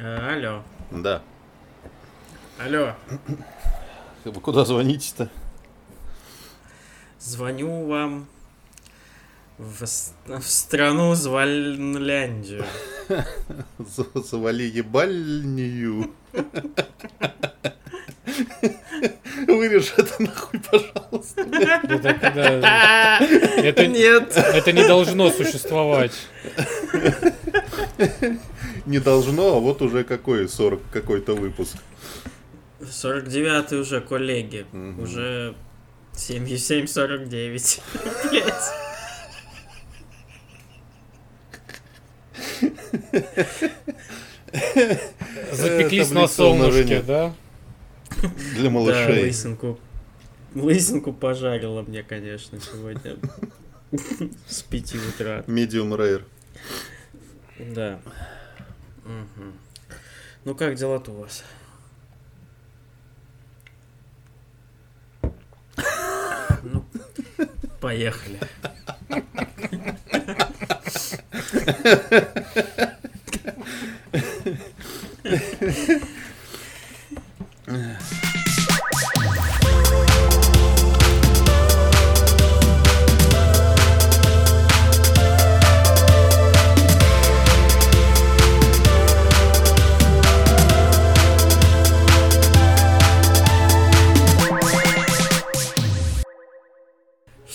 Э, алло. Да. Алло. Вы куда звоните-то? Звоню вам в, в страну Звальляндию. Завали ебальнию. Вырежь это нахуй, пожалуйста. Это, Нет. это не должно существовать. Не должно, а вот уже какой 40 какой-то выпуск. 49-й уже, коллеги. Мгм. Уже 77-49. Блять. Запеклись на солнышке, да? Для Да, малышей. лысинку. Лысинку пожарила мне, конечно, сегодня. С 5 утра. Medium rare. Да. Мгм. Ну как дела-то у вас? Ну, поехали.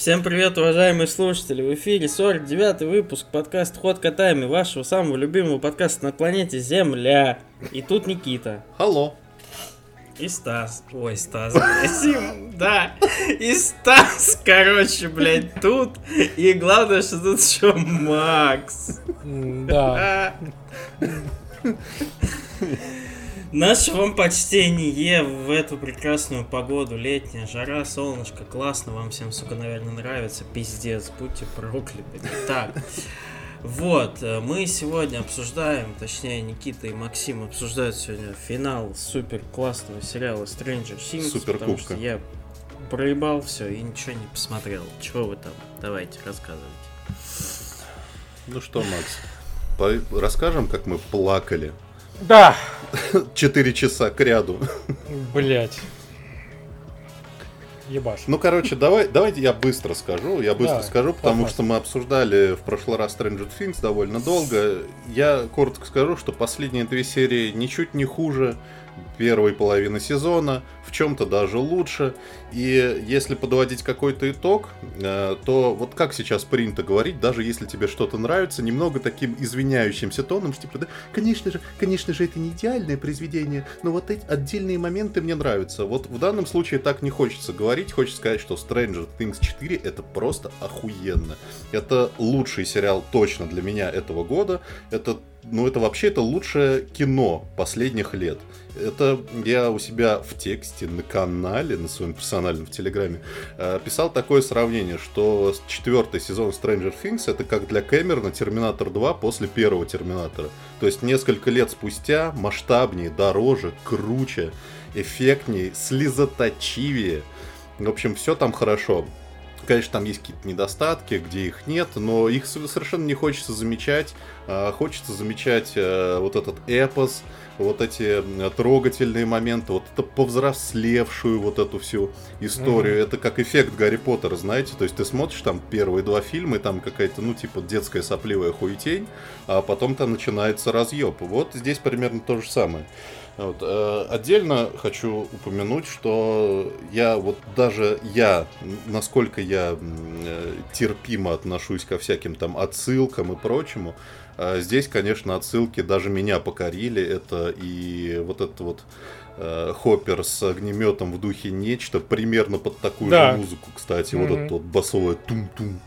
Всем привет, уважаемые слушатели! В эфире 49-й выпуск подкаста Ход Котами, вашего самого любимого подкаста на планете Земля. И тут Никита. Алло. И Стас. Ой, Стас, блядь. Да. И Стас, короче, блядь, тут. И главное, что тут еще Макс. Да. Наше вам почтение в эту прекрасную погоду, летняя жара, солнышко, классно, вам всем, сука, наверное, нравится, пиздец, будьте прокляты. Так, вот, э, мы сегодня обсуждаем, точнее, Никита и Максим обсуждают сегодня финал супер классного сериала Stranger Things, Супер потому кубка. что я проебал все и ничего не посмотрел. Чего вы там? Давайте, рассказывайте. Ну что, Макс, по- расскажем, как мы плакали Да. 4 часа к ряду. Блять. Ебаш. Ну, короче, давай, давайте я быстро скажу. Я быстро Давай, скажу, потому пожалуйста. что мы обсуждали в прошлый раз Stranger Things довольно долго. Я коротко скажу, что последние две серии ничуть не хуже первой половины сезона, в чем-то даже лучше. И если подводить какой-то итог, э, то вот как сейчас принято говорить, даже если тебе что-то нравится, немного таким извиняющимся тоном, что типа, да, конечно же, конечно же, это не идеальное произведение, но вот эти отдельные моменты мне нравятся. Вот в данном случае так не хочется говорить, хочется сказать, что Stranger Things 4 это просто охуенно. Это лучший сериал точно для меня этого года. Это, ну это вообще это лучшее кино последних лет. Это я у себя в тексте на канале, на своем персональном в Телеграме, э, писал такое сравнение, что четвертый сезон Stranger Things это как для Кэмерона Терминатор 2 после первого Терминатора. То есть несколько лет спустя масштабнее, дороже, круче, эффектнее, слезоточивее. В общем, все там хорошо. Конечно, там есть какие-то недостатки, где их нет, но их совершенно не хочется замечать. А, Хочется замечать э, вот этот эпос, вот эти трогательные моменты, вот это повзрослевшую вот эту всю историю. Это как эффект Гарри Поттера, знаете, то есть ты смотришь там первые два фильма, и там какая-то, ну, типа, детская сопливая хуетень, а потом там начинается разъеб. Вот здесь примерно то же самое. Вот, э, отдельно хочу упомянуть, что я вот даже я, насколько я э, терпимо отношусь ко всяким там отсылкам и прочему, здесь, конечно, отсылки даже меня покорили. Это и вот этот вот э, Хоппер с огнеметом в духе нечто, примерно под такую Да. же музыку, кстати, вот Мгм. это вот басовое тум-тум.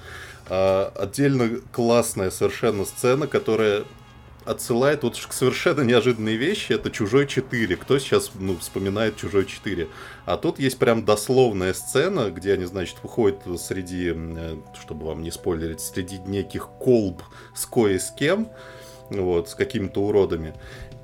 А, отдельно классная совершенно сцена, которая отсылает вот к совершенно неожиданные вещи. Это «Чужой 4». Кто сейчас ну, вспоминает «Чужой 4»? А тут есть прям дословная сцена, где они, значит, выходят среди, э, чтобы вам не спойлерить, среди неких колб с кое с кем. вот, с какими-то уродами.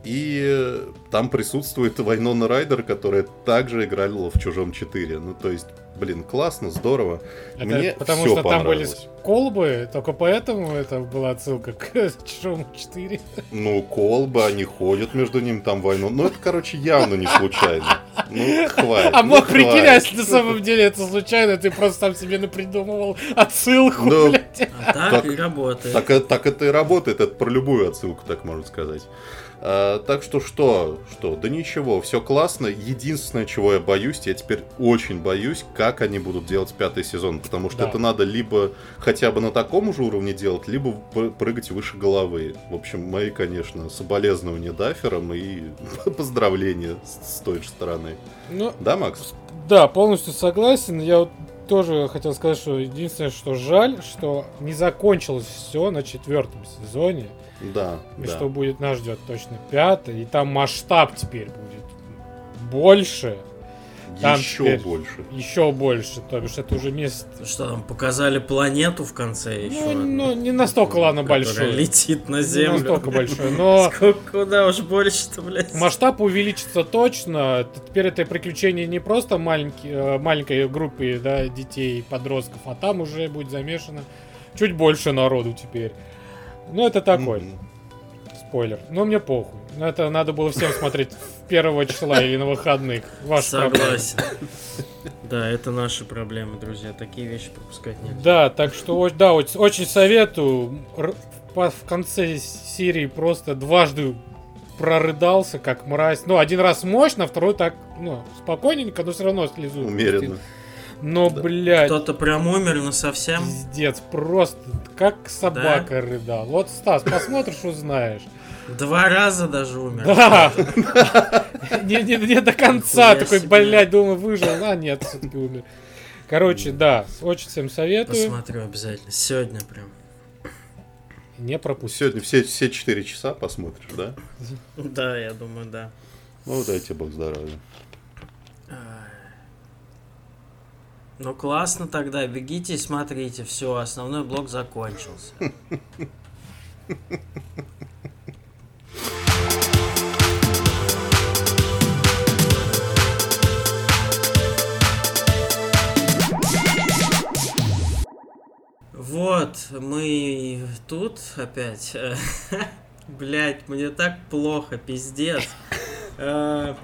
И э, там присутствует Вайнона Райдер, которая также играла в Чужом 4. Ну, то есть, блин, классно, здорово. Это Мне потому всё что там были понравилось. колбы, только поэтому это была отсылка к Чужому 4. Ну, колбы, они ходят между ними, там войну. Ну, это, короче, явно не случайно. Ну, хватит. А ну, мог прикинь, если на самом деле это случайно, ты просто там себе напридумывал отсылку, Ну, блядь. А так, Так- и работает. Так, э- так это и работает, это про любую отсылку, так можно сказать. А, так что что, что, да ничего, все классно. Единственное, чего я боюсь, я теперь очень боюсь, как они будут делать пятый сезон, потому что Да. это надо либо хотя бы на таком же уровне делать, либо прыгать выше головы. В общем, мои, конечно, соболезнования даферам и поздравления с, с той же стороны. Ну, Да, Макс? да, полностью согласен. Я вот тоже хотел сказать, что единственное, что жаль, что не закончилось все на четвертом сезоне. Да, И да. что будет нас ждет точно пятый. И там масштаб теперь будет больше, там Еще больше. еще больше. То бишь это уже место. Что там, показали планету в конце еще? Ну, ну, не настолько, ладно, большой. летит на Не Землю. настолько большой, но Сколько, куда уж больше-то, блядь. масштаб увеличится точно. Теперь это приключение не просто маленький, э, маленькой группы да, детей, подростков, а там уже будет замешано чуть больше народу теперь. Ну, это такой Мгм. спойлер. Но мне похуй. Но это надо было всем смотреть первого числа или на выходных. Ваш Согласен. Да, это наши проблемы, друзья. Такие вещи пропускать нельзя. Да, так что да, оч- очень советую. Р- по- В конце серии просто дважды прорыдался, как мразь. Ну, один раз мощно, второй так, ну, спокойненько, но все равно слезу. Умеренно. Но, Да. блядь, Кто-то прям умер на совсем. пиздец, просто как собака рыдал. Вот, Стас, посмотришь, узнаешь. Два раза даже умер. Да! Не, не, не до конца, такой, себе. блядь, думаю, выжил, а нет, все-таки умер. Короче, да, очень всем советую. Посмотрю обязательно. Сегодня прям. Не пропусти. Сегодня все, все 4 часа посмотришь, да? Да, я думаю, да. Ну, дайте бог здоровья. Ну классно тогда, бегите и смотрите, все, основной блок закончился. Вот, мы тут опять. Блять, мне так плохо, пиздец. Э,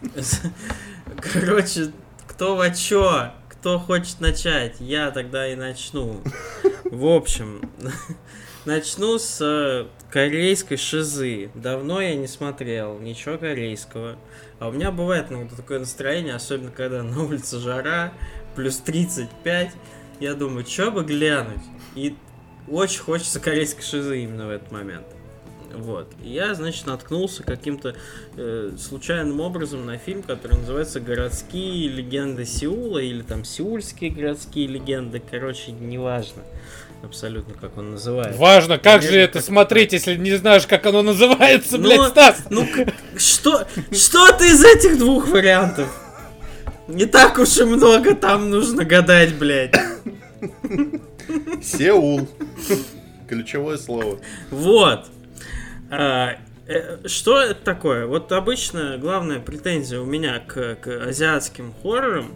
Короче, кто во чё? Кто хочет начать? Я тогда и начну. В общем, начну с э, корейской шизы. Давно я не смотрел ничего корейского. А у меня бывает иногда такое настроение, особенно когда на улице жара, плюс 35. Я думаю, что бы глянуть? И очень хочется корейской шизы именно в этот момент. Вот. И я, значит, наткнулся каким-то э, случайным образом на фильм, который называется «Городские легенды Сеула» или там «Сеульские городские легенды». Короче, неважно абсолютно, как он называется. Важно, как же Наверное, это как-то смотреть, если не знаешь, как оно называется, Ну, блядь, Стас? Ну, что, что ты из этих двух вариантов? Не так уж и много там нужно гадать, блядь. Сеул. Ключевое слово. Вот. А, э, что это такое? Вот обычно главная претензия у меня к, к азиатским хоррорам.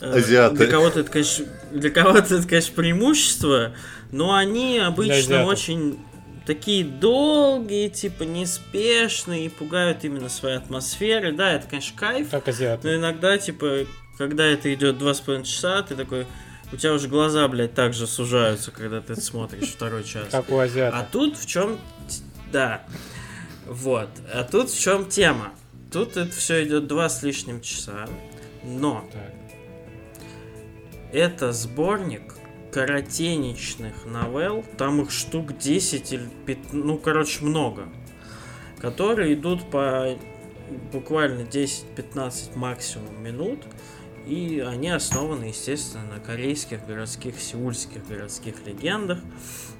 э, Азиаты. Для кого-то это, конечно, для кого-то это, конечно, преимущество, но они обычно очень такие долгие, типа неспешные и пугают именно своей атмосферой. Да, это, конечно, кайф. Как Но азиаты. иногда, типа, когда это идет два с половиной часа, ты такой, у тебя уже глаза, блядь, так же сужаются, когда ты смотришь второй час. Как у А азиатов. тут в чем... Да. Вот. А тут в чем тема? Тут это все идет два с лишним часа. Но Так. это сборник коротенечных новелл. Там их штук 10 или 15, ну, короче, много. Которые идут по буквально 10-15 максимум минут. И они основаны, естественно, на корейских городских, сеульских городских легендах.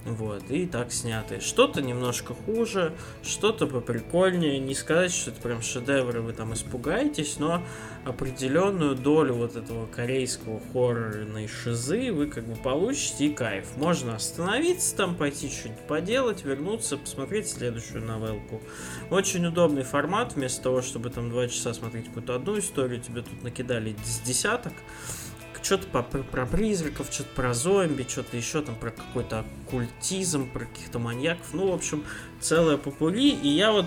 Вот, и так сняты. Что-то немножко хуже, что-то поприкольнее. Не сказать, что это прям шедевры, вы там испугаетесь, но определенную долю вот этого корейского хоррорной шизы вы как бы получите и кайф. Можно остановиться там, пойти что-нибудь поделать, вернуться, посмотреть следующую новелку. Очень удобный формат, вместо того, чтобы там два часа смотреть какую-то одну историю, тебе тут накидали с десяток что-то про, призраков, что-то про зомби, что-то еще там про какой-то оккультизм, про каких-то маньяков. Ну, в общем, целая попули. И я вот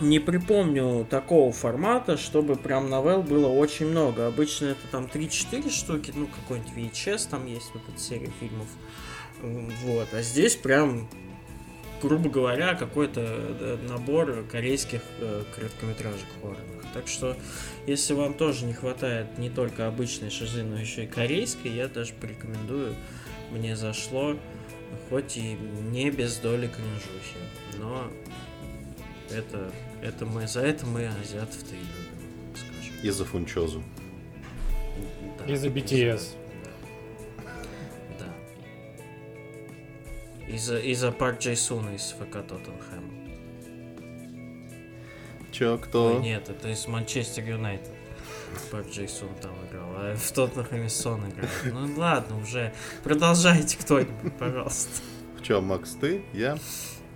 не припомню такого формата, чтобы прям новелл было очень много. Обычно это там 3-4 штуки, ну, какой-нибудь VHS там есть, вот эта серия фильмов. Вот, а здесь прям грубо говоря, какой-то э, набор корейских э, короткометражек хоррорных. Так что, если вам тоже не хватает не только обычной шизы, но еще и корейской, я даже порекомендую. Мне зашло, хоть и не без доли кринжухи, но это, это мы, за это мы азиатов-то и любим, скажем. И за фунчозу. Да, и за BTS. Из-за из Пак Чжисуна из ФК Тоттенхэм. Чё, кто? Ой, нет, это из Манчестер Юнайтед. Пак Чжисон там играл, а в Тоттенхэме Сон играл. Ну ладно, уже продолжайте кто-нибудь, пожалуйста. Чё, Макс, ты? Я?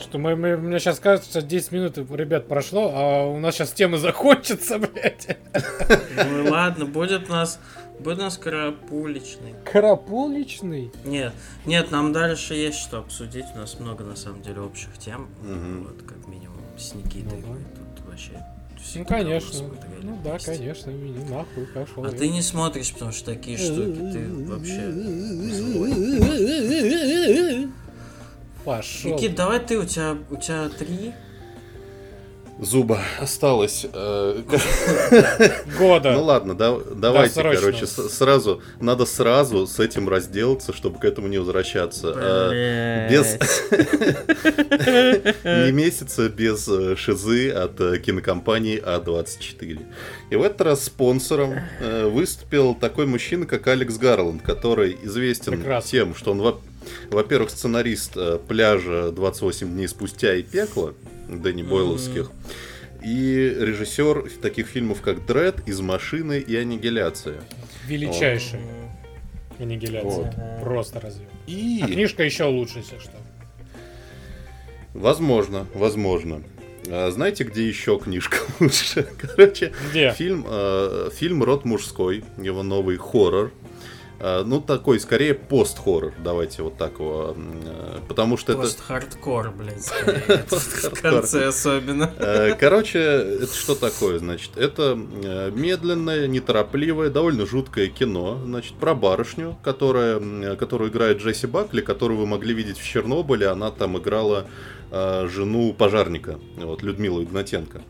Что мы, мы, мне сейчас кажется, 10 минут, ребят, прошло, а у нас сейчас тема закончится, блядь. Ну ладно, будет у нас Будет у нас карапуличный. Карапуличный? Нет, нет, нам дальше есть что обсудить. У нас много, на самом деле, общих тем. Угу. Вот, как минимум, с Никитой. Ну, Вообще ну, конечно. Ну да, конечно, меня нахуй пошел. А я. ты не смотришь, потому что такие штуки, ты вообще... Пошел. Никит, давай ты, у тебя, у тебя три зуба осталось. Э, Года. Ну ладно, да, давайте, да, короче, сразу, надо сразу с этим разделаться, чтобы к этому не возвращаться. Э, без... Не месяца без э, шизы от кинокомпании А24. И в этот раз спонсором выступил такой мужчина, как Алекс Гарланд, который известен Прекрасно. тем, что он, во-первых, сценарист пляжа 28 дней спустя и пекла, Дэнни Бойловских. И режиссер таких фильмов, как Дред, Из машины и Аннигиляция. Величайшая вот. аннигиляция. Вот. Просто разве. И... А книжка еще лучше, если что. Возможно, возможно. А знаете, где еще книжка лучше? Короче, где? фильм, э, фильм «Род мужской», его новый хоррор, Э, ну, такой, скорее, пост-хоррор, давайте вот так его, э, потому что это... Пост-хардкор, блядь, в конце особенно. Э, короче, это что такое, значит? Это медленное, неторопливое, довольно жуткое кино, значит, про барышню, которая, которую играет Джесси Бакли, которую вы могли видеть в Чернобыле, она там играла жену пожарника, вот, Людмилу Игнатенко.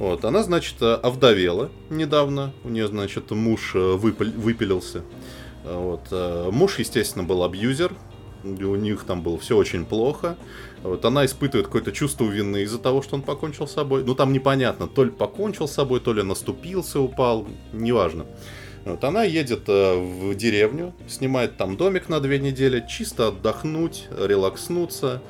Вот, она, значит, овдовела недавно, у нее, значит, муж выпил, выпилился. Вот. Э, муж, естественно, был абьюзер, у них там было все очень плохо. Вот она испытывает какое-то чувство вины из-за того, что он покончил с собой. Ну там непонятно, то ли покончил с собой, то ли наступился, упал, неважно. Вот она едет э, в деревню, снимает там домик на две недели, чисто отдохнуть, релакснуться,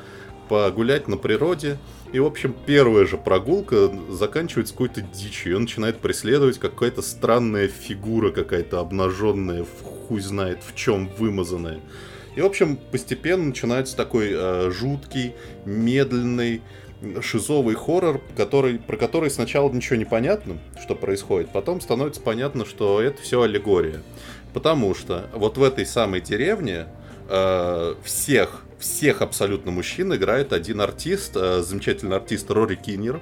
погулять на природе. И, в общем, первая же прогулка заканчивается какой-то дичью. Он начинает преследовать какая-то странная фигура, какая-то обнаженная, хуй знает в чем вымазанная. И, в общем, постепенно начинается такой э, жуткий, медленный, шизовый хоррор, который, про который сначала ничего не понятно, что происходит, потом становится понятно, что это все аллегория. Потому что вот в этой самой деревне э, всех всех абсолютно мужчин играет один артист, э, замечательный артист Рори Киннер.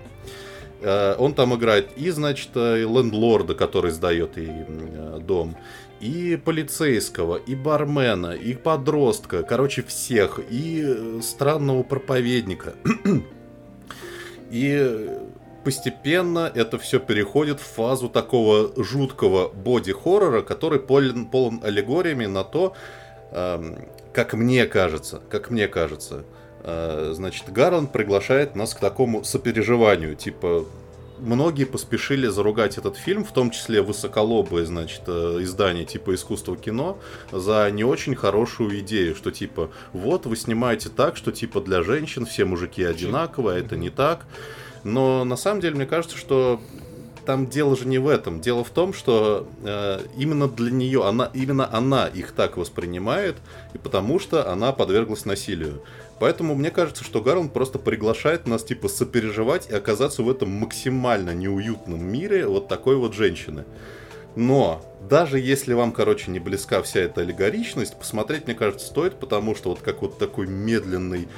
Э, он там играет и, значит, э, лендлорда, который сдает ей дом, и полицейского, и бармена, и подростка, короче, всех, и странного проповедника. И постепенно это все переходит в фазу такого жуткого боди-хоррора, который полон, полон аллегориями на то, эм, как мне кажется, как мне кажется, э, значит, Гарланд приглашает нас к такому сопереживанию, типа, многие поспешили заругать этот фильм, в том числе высоколобые, значит, э, издания типа искусства кино, за не очень хорошую идею, что типа, вот вы снимаете так, что типа для женщин все мужики одинаковые, а это не так. Но на самом деле мне кажется, что там дело же не в этом. Дело в том, что э, именно для нее, она, именно она их так воспринимает, и потому что она подверглась насилию. Поэтому мне кажется, что Гарланд просто приглашает нас, типа, сопереживать и оказаться в этом максимально неуютном мире вот такой вот женщины. Но даже если вам, короче, не близка вся эта аллегоричность, посмотреть, мне кажется, стоит, потому что вот как вот такой медленный,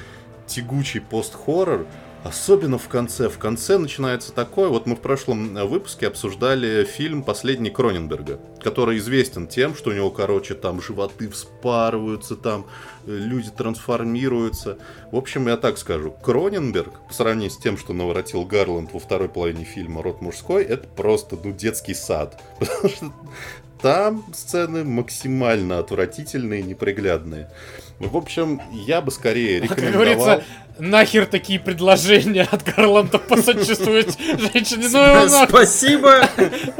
тягучий пост-хоррор, Особенно в конце. В конце начинается такое. Вот мы в прошлом выпуске обсуждали фильм «Последний Кроненберга», который известен тем, что у него, короче, там животы вспарываются, там э, люди трансформируются. В общем, я так скажу. Кроненберг, по сравнению с тем, что наворотил Гарланд во второй половине фильма «Род мужской», это просто, ну, детский сад. Потому что там сцены максимально отвратительные, неприглядные. В общем, я бы скорее рекомендовал... Как говорится, нахер такие предложения от Гарланда посочувствовать женщине. Ну, Спасибо!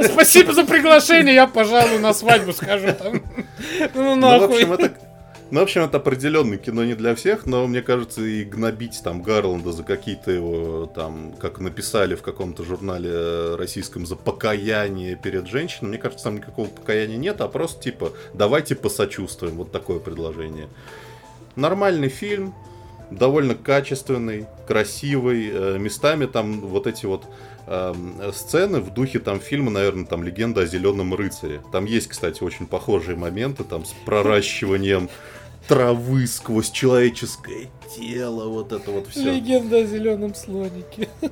Спасибо за приглашение, я, пожалуй, на свадьбу скажу там. Ну, нахуй. Ну, в общем, это ну, в общем, это определенное кино не для всех, но мне кажется, и гнобить там Гарланда за какие-то его, там, как написали в каком-то журнале российском, за покаяние перед женщиной, мне кажется, там никакого покаяния нет, а просто типа, давайте посочувствуем, вот такое предложение. Нормальный фильм, довольно качественный, красивый, э, местами там вот эти вот э, сцены в духе там фильма, наверное, там «Легенда о зеленом рыцаре». Там есть, кстати, очень похожие моменты там с проращиванием травы сквозь человеческое тело, вот это вот все. Легенда о зеленом слонике.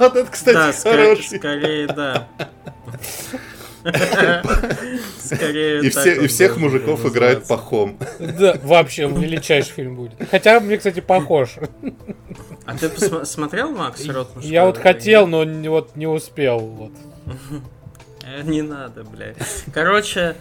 Вот это, кстати, хороший. Скорее, да. Скорее, и, все, и всех мужиков играет пахом. Да, вообще величайший фильм будет. Хотя мне, кстати, похож. А ты посмотрел Макс Рот Я вот хотел, но вот не успел. Вот. Не надо, блядь. Короче,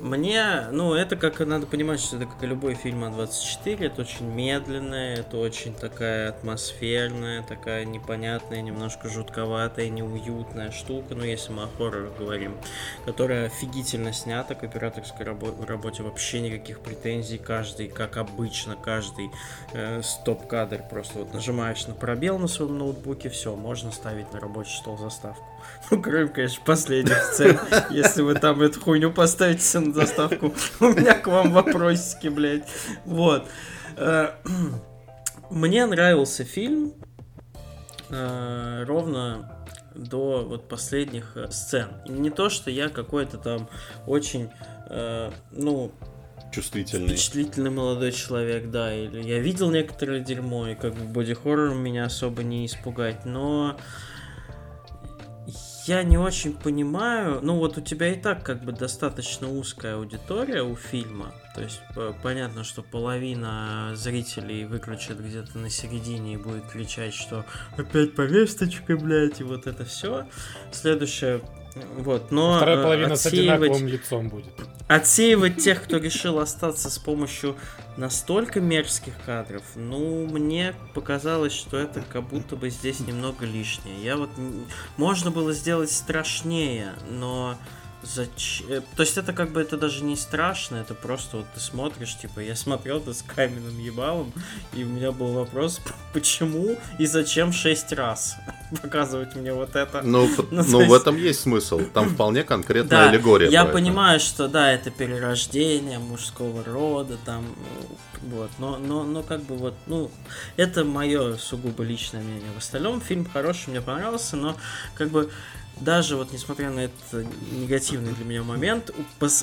мне, ну, это как надо понимать, что это как и любой фильм А24, это очень медленная, это очень такая атмосферная, такая непонятная, немножко жутковатая, неуютная штука, ну, если мы о хоррорах говорим, которая офигительно снята, к операторской рабо- работе вообще никаких претензий, каждый, как обычно, каждый э, стоп-кадр, просто вот нажимаешь на пробел на своем ноутбуке, все, можно ставить на рабочий стол заставку. Ну, кроме, конечно, последних сцен. Если вы там эту хуйню поставите на заставку, у меня к вам вопросики, блядь. Вот. Э, мне нравился фильм э, ровно до вот последних э, сцен. не то, что я какой-то там очень, ну, чувствительный. Впечатлительный молодой человек, да. Или я видел некоторое дерьмо, и как бы боди-хоррор меня особо не испугать, но я не очень понимаю, ну вот у тебя и так как бы достаточно узкая аудитория у фильма, то есть понятно, что половина зрителей выключат где-то на середине и будет кричать, что опять повесточка, блядь, и вот это все. Следующее вот, но Вторая э, половина отсеивать, с одинаковым лицом будет. Отсеивать тех, кто решил остаться с помощью настолько мерзких кадров, ну, мне показалось, что это как будто бы здесь немного лишнее. Я вот... Можно было сделать страшнее, но Зачем? То есть это как бы это даже не страшно, это просто вот ты смотришь, типа, я смотрел это с каменным ебалом, и у меня был вопрос, почему и зачем шесть раз показывать мне вот это. Ну, ну, ну есть... в этом есть смысл, там вполне конкретная да, аллегория. Я понимаю, что да, это перерождение мужского рода, там, вот, но, но, но как бы вот, ну, это мое сугубо личное мнение. В остальном фильм хороший, мне понравился, но как бы даже вот несмотря на этот негативный для меня момент,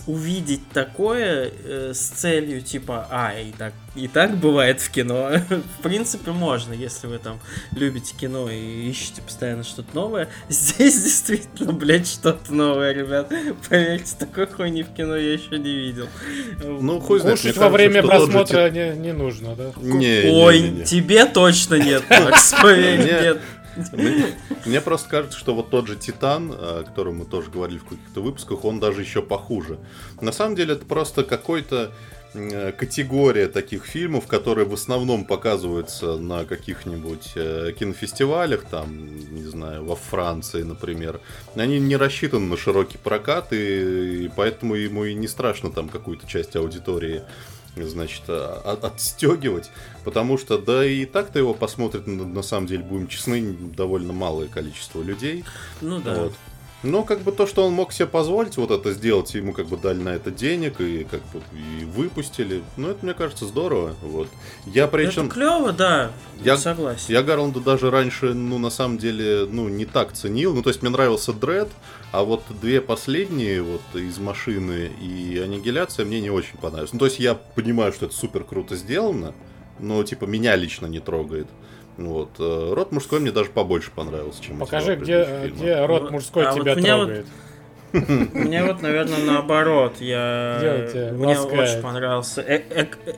увидеть такое э, с целью типа, а, и так, и так бывает в кино, в принципе можно, если вы там любите кино и ищете постоянно что-то новое. Здесь действительно, блядь, что-то новое, ребят. Поверьте, такой хуйни в кино я еще не видел. Ну, хуй знает. Кушать во время просмотра не, не нужно, да? Не, Ой, не, не, не. тебе точно нет, Макс, поверь, нет. Мне просто кажется, что вот тот же Титан, о котором мы тоже говорили в каких-то выпусках, он даже еще похуже. На самом деле это просто какой-то э, категория таких фильмов, которые в основном показываются на каких-нибудь э, кинофестивалях, там, не знаю, во Франции, например. Они не рассчитаны на широкий прокат, и, и поэтому ему и не страшно там какую-то часть аудитории значит, от, отстегивать, потому что, да и так-то его посмотрит, на, на самом деле, будем честны, довольно малое количество людей. Ну да. Вот. Но как бы то, что он мог себе позволить вот это сделать, ему как бы дали на это денег и как бы и выпустили. Ну, это, мне кажется, здорово. Вот. Я причем... Это клево, да. Я согласен. Я Гарланда даже раньше, ну, на самом деле, ну, не так ценил. Ну, то есть мне нравился Дред, а вот две последние вот из машины и аннигиляция мне не очень понравились. Ну, то есть я понимаю, что это супер круто сделано, но типа меня лично не трогает. Вот. Э, род мужской мне даже побольше понравился, чем Покажи, где, где род ну, мужской а тебя вот трогает. Мне вот, наверное, наоборот. Я... Мне очень понравился. Э,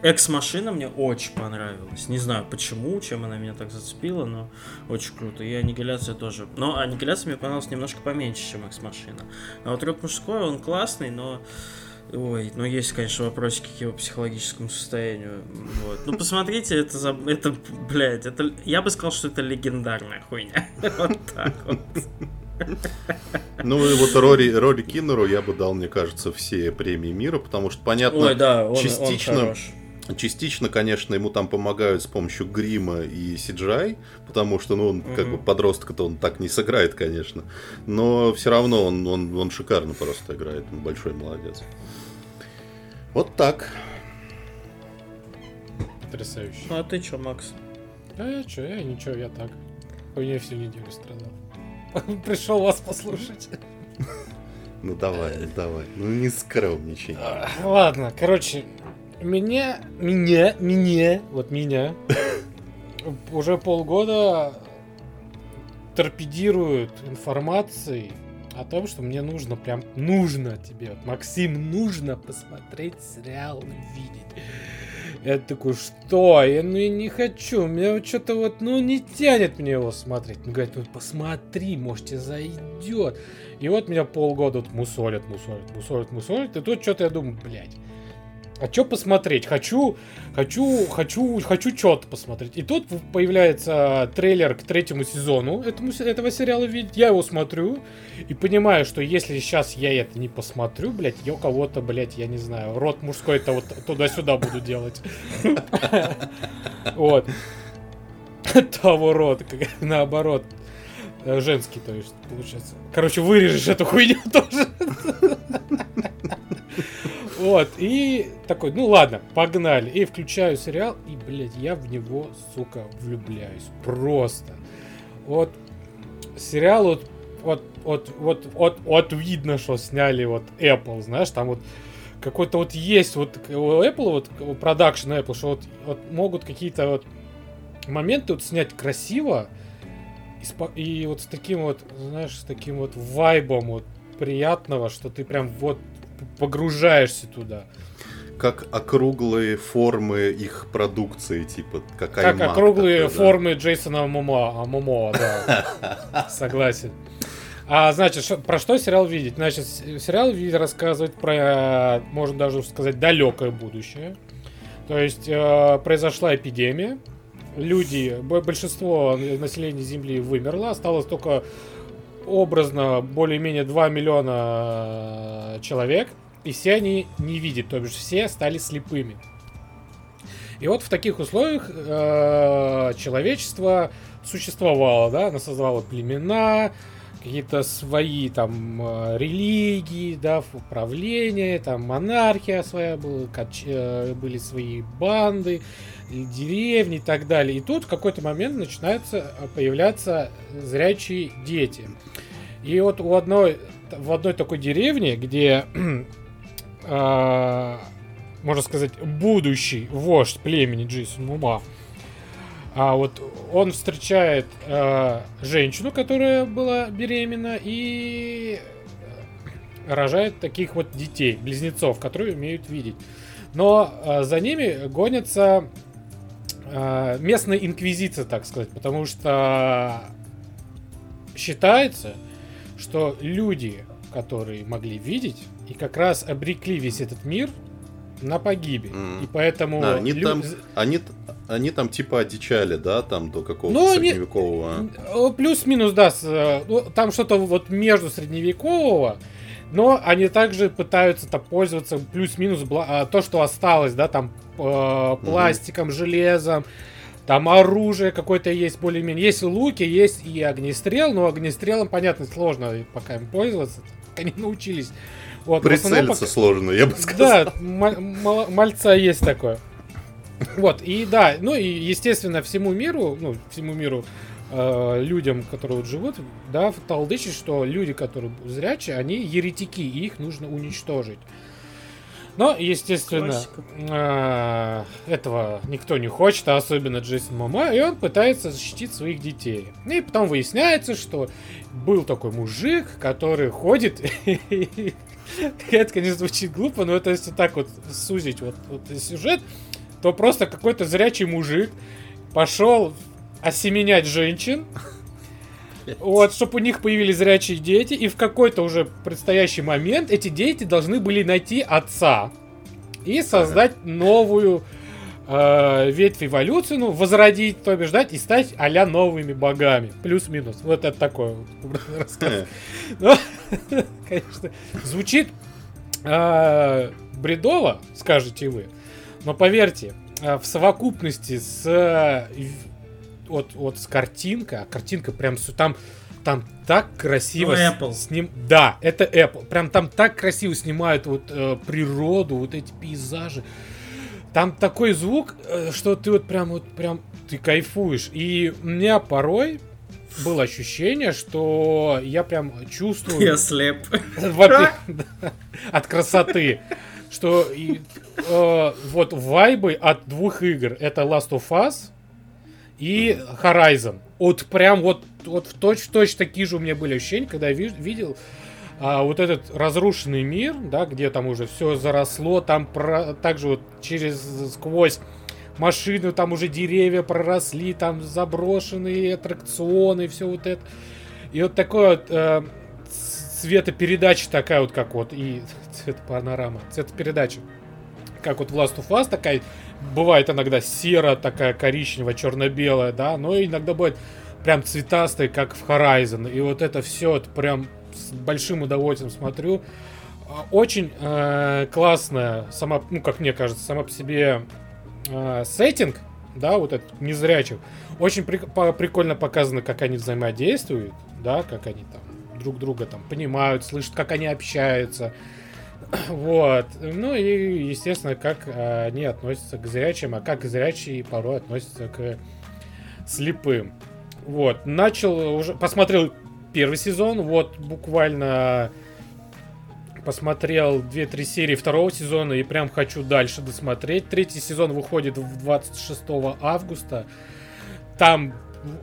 экс-машина мне очень понравилась. Не знаю почему, чем она меня так зацепила, но очень круто. И аннигиляция тоже. Но аннигиляция мне понравилась немножко поменьше, чем экс-машина. А вот род мужской, он классный, но Ой, ну есть, конечно, вопросики к его психологическому состоянию. Вот. Ну посмотрите, это, за... это, блядь, это, я бы сказал, что это легендарная хуйня. Вот так вот. Ну и вот Рори, Рори Киннеру я бы дал, мне кажется, все премии мира, потому что, понятно, Ой, да, он, частично, он Частично, конечно, ему там помогают с помощью грима и CGI, потому что, ну, он угу. как бы подростка-то он так не сыграет, конечно. Но все равно он, он, он шикарно просто играет, он большой молодец. Вот так. Потрясающе. Ну а ты чё, Макс? А я чё, я ничего, я так. У меня всю неделю страдал. Пришел вас послушать. Ну давай, ну давай. Ну не скромничай. Ладно, короче, меня, меня, меня, вот меня, уже полгода торпедируют информацией о том, что мне нужно, прям нужно тебе, вот, Максим, нужно посмотреть сериал «Видеть». Я такой, что? Я, ну, я не хочу. Меня что-то вот, ну, не тянет мне его смотреть. Ну, говорит, ну, посмотри, может, тебе зайдет. И вот меня полгода вот мусолят, мусолят, мусолят, мусолят. И тут что-то я думаю, блядь, а что посмотреть? Хочу, хочу, хочу, хочу что-то посмотреть. И тут появляется трейлер к третьему сезону этому, этого сериала. Я его смотрю и понимаю, что если сейчас я это не посмотрю, блядь, я у кого-то, блядь, я не знаю, рот мужской-то вот туда-сюда буду делать. Вот. Того рода, наоборот. Женский, то есть, получается. Короче, вырежешь эту хуйню тоже. Вот, и такой, ну ладно, погнали. И включаю сериал, и, блядь, я в него, сука, влюбляюсь. Просто. Вот, сериал вот, вот, вот, вот, вот, вот видно, что сняли вот Apple, знаешь, там вот какой-то вот есть вот у Apple, вот у продакшн Apple, что вот, вот могут какие-то вот моменты вот снять красиво, и, и вот с таким вот, знаешь, с таким вот вайбом вот приятного, что ты прям вот погружаешься туда. Как округлые формы их продукции, типа как Как округлые такой, формы да. Джейсона Момоа, Момоа, да. Согласен. А значит, про что сериал видеть? Значит, сериал рассказывает про, можно даже сказать, далекое будущее. То есть э, произошла эпидемия, люди, большинство населения Земли вымерло, осталось только образно более-менее 2 миллиона э, человек, и все они не видят, то бишь все стали слепыми. И вот в таких условиях э, человечество существовало, да, оно создавало племена, какие-то свои там э, религии, да, управление, там монархия своя была, кач... Э, были свои банды, деревни и так далее. И тут в какой-то момент начинаются появляться зрячие дети. И вот у одной, в одной такой деревне, где, э, можно сказать, будущий вождь племени Джейсон Мума, а вот он встречает э, женщину, которая была беременна, и рожает таких вот детей, близнецов, которые умеют видеть. Но э, за ними гонятся э, местная инквизиция, так сказать, потому что считается, что люди, которые могли видеть и как раз обрекли весь этот мир на погибель. Мгм. И поэтому... А, они, лю- там, они, они там типа одичали, да, там до какого-то Ну, средневекового. Э, Плюс-минус, да. с, э, ну, там что-то вот между средневекового, но они также пытаются там пользоваться плюс-минус бла- а, то, что осталось, да, там э, пластиком, железом, там оружие какое-то есть более-менее. Есть луки, есть и огнестрел, но огнестрелом, понятно, сложно пока им пользоваться, не научились. Вот, Прицелиться пока- сложно, я бы сказал. да, мальца есть такое. Вот, и да, ну и, естественно, всему миру, ну, всему миру, э, людям, которые вот живут, да, талдычит, что люди, которые зрячие, они еретики, и их нужно уничтожить. Но, естественно, э, этого никто не хочет, а особенно Джейсон Момоа, и он пытается защитить своих детей. И потом выясняется, что был такой мужик, который ходит это, конечно, звучит глупо, но это если так вот сузить вот, вот сюжет, то просто какой-то зрячий мужик пошел осеменять женщин, вот, чтобы у них появились зрячие дети, и в какой-то уже предстоящий момент эти дети должны были найти отца и создать новую э, ветвь эволюции, ну, возродить, то бишь, дать, и стать а новыми богами. Плюс-минус. Вот это такой вот рассказ. Ну, конечно, звучит э, бредово, скажете вы. Но поверьте, э, в совокупности с вот с картинка, картинка прям там там так красиво Ну, с- Apple. сним- Да, это Apple. Прям там так красиво снимают вот э, природу, вот эти пейзажи. Там такой звук, э, что ты вот прям вот прям ты кайфуешь. И у меня порой было ощущение, что я прям чувствую Я слеп. от красоты. Что и, э, вот вайбы от двух игр. Это Last of Us и Horizon. Вот прям вот, вот в точь-в-точь такие же у меня были ощущения, когда я ви- видел а, вот этот разрушенный мир, да, где там уже все заросло, там про, также вот через сквозь машины, там уже деревья проросли, там заброшенные аттракционы, все вот это. И вот такое вот э, цветопередача такая вот, как вот, и цветопанорама, цветопередача. Как вот в Last of Us такая, бывает иногда серо, такая коричневая, черно-белая, да, но иногда бывает прям цветастая, как в Horizon. И вот это все вот прям с большим удовольствием смотрю. А, Очень э, классная, сама, ну, как мне кажется, сама по себе э, сеттинг, да, вот этот незрячих. Очень прик- по- прикольно показано, как они взаимодействуют, да, как они там друг друга там понимают, слышат, как они общаются. Вот. Ну и, естественно, как э, они относятся к зрячим, а как зрячие порой относятся к слепым. Вот. Начал уже... Посмотрел первый сезон, вот буквально посмотрел 2-3 серии второго сезона и прям хочу дальше досмотреть. Третий сезон выходит в 26 августа. Там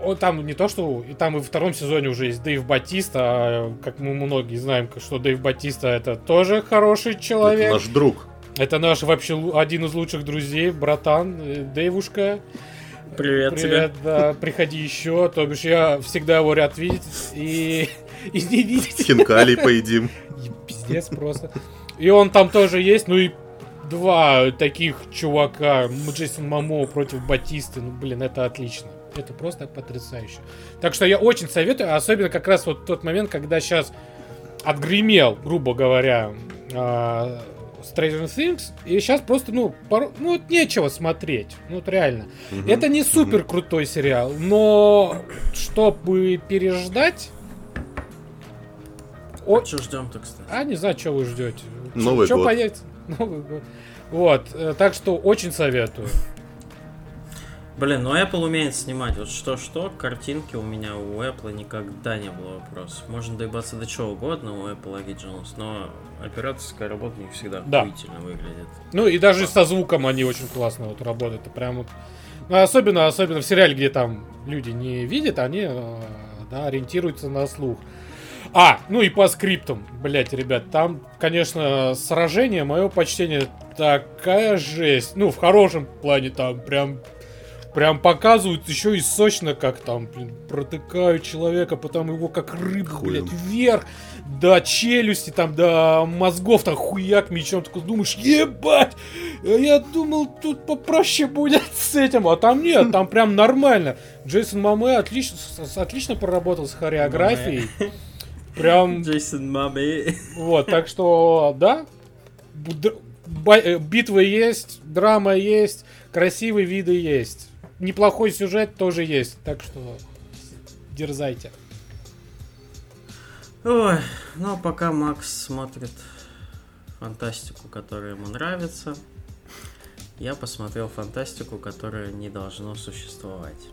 о, там не то, что и там и во втором сезоне уже есть Дэйв Батиста, а, как мы многие знаем, что Дэйв Батиста это тоже хороший человек. Это наш друг. Это наш вообще один из лучших друзей, братан, э, Дэйвушка. Привет, Привет, да, приходи еще, то бишь я всегда его рад видеть и, и не видеть. Хинкалей поедим. Пиздец просто. И он там тоже есть, ну и два таких чувака, М- Джейсон Мамо против Батисты, ну блин, это отлично. Это просто потрясающе. Так что я очень советую, особенно как раз вот тот момент, когда сейчас отгремел, грубо говоря, а, Stranger Things, и сейчас просто, ну, поро- ну, вот нечего смотреть, ну, вот реально. Мгм. Это не супер крутой сериал, но чтобы переждать, о- Что ждем-то, кстати? а не знаю, что вы ждете. Новый Что год. появится? Новый год. Вот, э, так что очень советую. Блин, ну Apple умеет снимать. Вот что-что, картинки у меня у Apple никогда не было вопросов. Можно доебаться до чего угодно у Apple Originals, но операторская работа у них всегда Да. охуительно выглядит. Ну и даже со звуком они очень классно вот работают. Это прям вот. Ну, особенно, особенно в сериале, где там люди не видят, они э, да, ориентируются на слух. А, ну и по скриптам, блять, ребят, там, конечно, сражение, мое почтение, такая жесть. Ну, в хорошем плане там прям Прям показывают еще и сочно, как там, блин, протыкают человека, потом его как рыбу, Хуем. блядь, вверх, до челюсти, там, до мозгов, там, хуяк мечом, такой думаешь, ебать, я думал, тут попроще будет с этим, а там нет, там прям нормально. Джейсон Маме отлично, отлично поработал с хореографией. Прям Джейсон Маме. вот, так что, да, э, битвы есть, драма есть, красивые виды есть. Неплохой сюжет тоже есть, так что дерзайте. Ой, ну а пока Макс смотрит фантастику, которая ему нравится, я посмотрел фантастику, которая не должно существовать.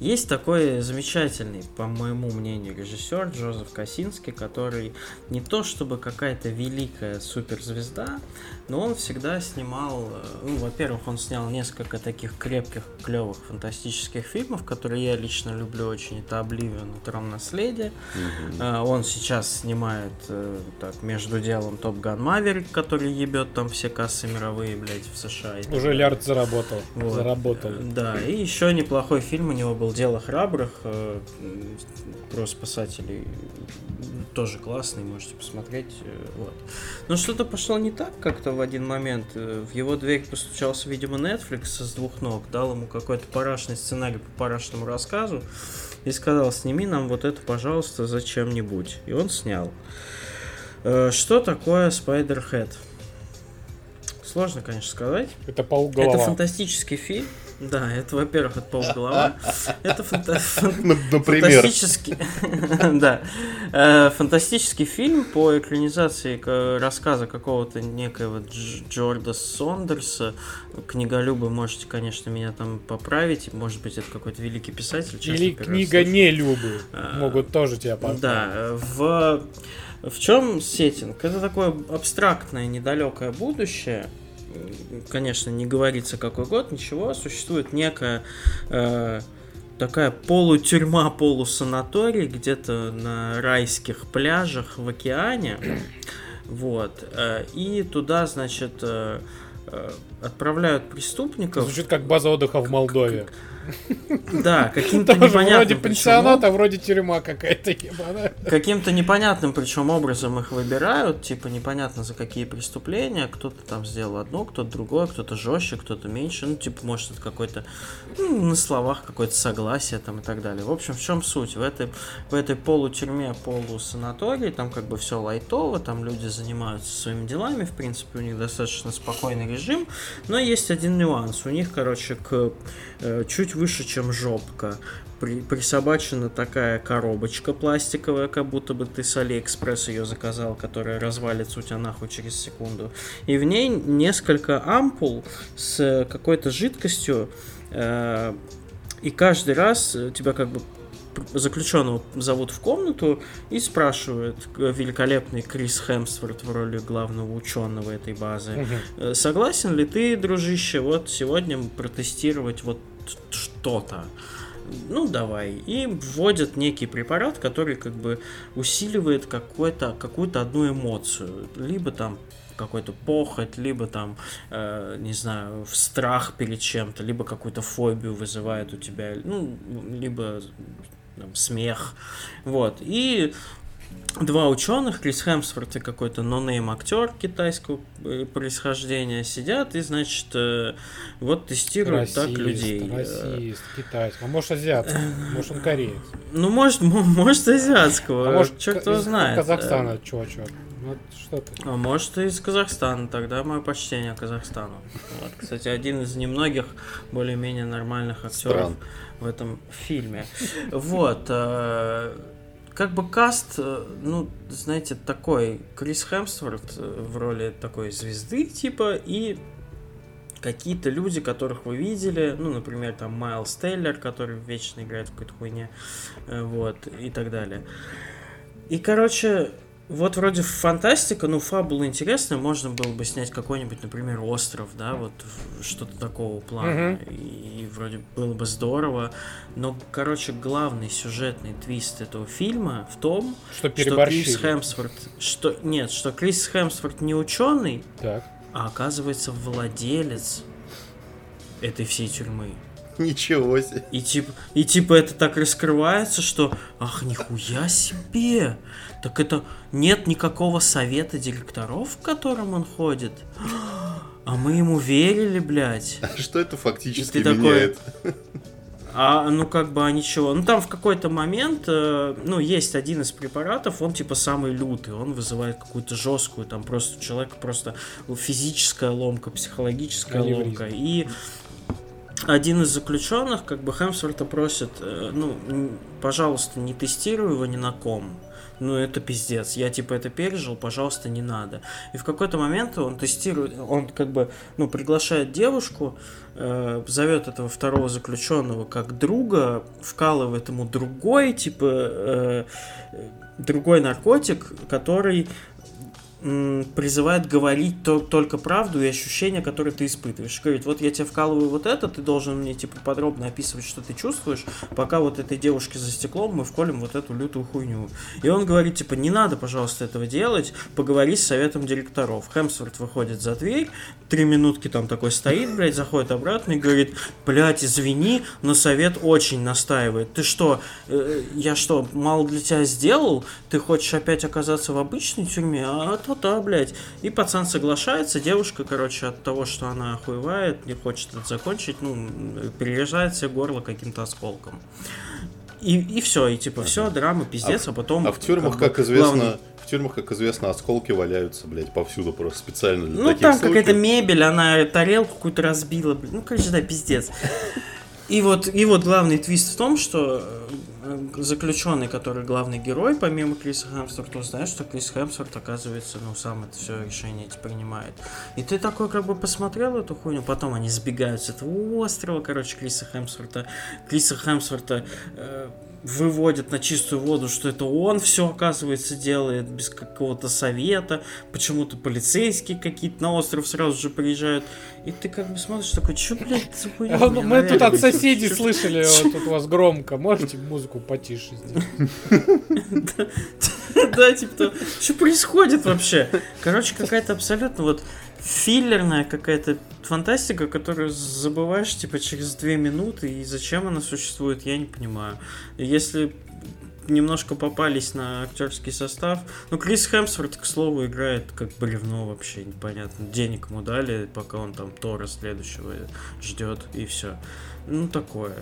Есть такой замечательный, по моему мнению, режиссер Джозеф Косинский, который не то чтобы какая-то великая суперзвезда, но он всегда снимал, э, ну, во-первых, он снял несколько таких крепких, клевых фантастических фильмов, которые я лично люблю очень. Это «Обливион» и «Трон наследия». А, Он сейчас снимает э, так, между делом Топ Ган Маверик, который ебет там все кассы мировые, блядь, в США. Уже лярд заработал. Вот. Заработал. Да, и еще неплохой фильм у него был «Дело храбрых», э, про спасателей. Тоже классный, можете посмотреть. э, Вот. Но что-то пошло не так как-то в один момент. Э, В его дверь постучался, видимо, Netflix с двух ног, дал ему какой-то парашный сценарий по парашному рассказу и сказал, сними нам вот это, пожалуйста, зачем-нибудь. И он снял. Что такое Spider-Head? Сложно, конечно, сказать. Это паук Это голова. фантастический фильм. Да, это, во-первых, от паук голова. Это фантастический... Да. Э, Фантастический фильм по экранизации рассказа какого-то некоего Дж- Джорда Сондерса. Книголюбы можете, конечно, меня там поправить. Может быть, это какой-то великий писатель. Или книга не любы. А, Могут тоже тебя поправить. Да, э, в, в чем сеттинг? Это такое абстрактное, недалекое будущее. Конечно, не говорится какой год, ничего. Существует некая э, такая полутюрьма, полусанаторий где-то на райских пляжах в океане. Вот. э, И туда, значит, э, э, отправляют преступников. Звучит как база отдыха в Молдове. Да, каким-то непонятным вроде пансионат, а вроде тюрьма какая-то ебаная. Каким-то непонятным, причем образом их выбирают, типа непонятно за какие преступления. Кто-то там сделал одно, кто-то другое, кто-то жестче, кто-то меньше. Ну, типа, может, это какой-то ну, на словах какое-то согласие там и так далее. В общем, в чем суть? В этой, в этой полутюрьме, полусанатории, там как бы все лайтово, там люди занимаются своими делами, в принципе, у них достаточно спокойный режим. Но есть один нюанс. У них, короче, к чуть выше, чем жопка, при- присобачена такая коробочка пластиковая, как будто бы ты с Алиэкспресс ее заказал, которая развалится у тебя нахуй через секунду. И в ней несколько ампул с э, какой-то жидкостью, э, и каждый раз э, тебя как бы заключенного зовут в комнату и спрашивают э, великолепный Крис Хемсворт в роли главного ученого этой базы. Э, Согласен ли ты, дружище, вот сегодня протестировать вот что-то? Ну, давай. И вводят некий препарат, который как бы усиливает какую-то одну эмоцию. Либо там какой-то похоть, либо там, э, не знаю, в страх перед чем-то, либо какую-то фобию вызывает у тебя, ну, либо там, смех. Вот. И два ученых, Крис Хемсворт и какой-то нонейм актер китайского э, происхождения, сидят и, значит, э, вот тестируют так людей. Э, расист, китайский. А может азиатский, может он кореец. Ну, может, мо- может, азиатского, А может черт его из знает. Казахстана, чувачок. Что ты? А может и из Казахстана, тогда мое почтение Казахстану. Вот, кстати, один из немногих более-менее нормальных актеров Стран. в этом фильме. Вот. Как бы каст, э, ну, знаете, такой, Крис Хемсворт э, в роли такой звезды, типа, и какие-то люди, которых вы видели, ну, например, там Майлз Тейлор, который вечно играет в какой-то хуйне, э, вот, и так далее. И, короче, вот вроде фантастика, ну, фабула интересная, можно было бы снять какой-нибудь, например, остров, да, вот что-то такого плана, и, вроде было бы здорово, но, короче, главный сюжетный твист этого фильма в том, Что что Крис. Хемсворт, что, нет, что Крис Хемсворт не ученый, Так. а оказывается владелец этой всей тюрьмы. Ничего себе. И типа, и типа это так раскрывается, что ах, нихуя себе. Так это нет никакого совета директоров, в котором он ходит. А мы ему верили, блядь. А что это фактически И ты меняет? А, ну как бы, а ничего. Ну там в какой-то момент, э, ну есть один из препаратов, он типа самый лютый, он вызывает какую-то жесткую, там просто у человека просто физическая ломка, психологическая Аневризма. ломка. И один из заключенных, как бы Хемсворта просит, э, ну, пожалуйста, не тестируй его ни на ком. Ну, это пиздец. Я, типа, это пережил, пожалуйста, не надо. И в какой-то момент он тестирует, он, как бы, ну, приглашает девушку, э, зовет этого второго заключенного как друга, вкалывает ему другой, типа, э, другой наркотик, который призывает говорить то- только правду и ощущения, которые ты испытываешь. Говорит, вот я тебе вкалываю вот это, ты должен мне типа подробно описывать, что ты чувствуешь, пока вот этой девушке за стеклом мы вколем вот эту лютую хуйню. И он говорит, типа, не надо, пожалуйста, этого делать, поговори с советом директоров. Хемсворт выходит за дверь, три минутки там такой стоит, блядь, заходит обратно и говорит, блядь, извини, но совет очень настаивает. Ты что, э, я что, мало для тебя сделал? Ты хочешь опять оказаться в обычной тюрьме? А то да, блядь. И пацан соглашается, девушка, короче, от того, что она охуевает, не хочет это закончить, ну, перережает себе горло каким-то осколком. И, и все, и типа все, драма, пиздец, а, потом... А в тюрьмах, бы, как известно, главный- в тюрьмах, как известно, осколки валяются, блядь, повсюду просто специально для Ну, таких там какая-то мебель, она тарелку какую-то разбила, блин. Ну, короче, да, пиздец. И вот, и вот главный твист в том, что заключенный, который главный герой, помимо Криса Хемсворта, узнает, что Крис Хемсворт, оказывается, ну, сам это все решение эти принимает. И ты такой, как бы, посмотрел эту хуйню, потом они сбегают с этого острова, короче, Криса Хемсворта. Криса Хемсворта э, выводят на чистую воду, что это он все, оказывается, делает без какого-то совета. Почему-то полицейские какие-то на остров сразу же приезжают. И ты как бы смотришь такой, что, блядь, за хуйня? А, ну, Мы тут от соседей Чё- слышали, тут у вас громко. Можете музыку потише сделать? Да, типа, того. что происходит вообще? Короче, какая-то абсолютно вот филлерная какая-то фантастика, которую забываешь, типа, через две минуты, и зачем она существует, я не понимаю. Если немножко попались на актерский состав. Ну, Крис Хемсворт, к слову, играет как бревно вообще, непонятно. Денег ему дали, пока он там Тора следующего ждет, и все. Ну, такое.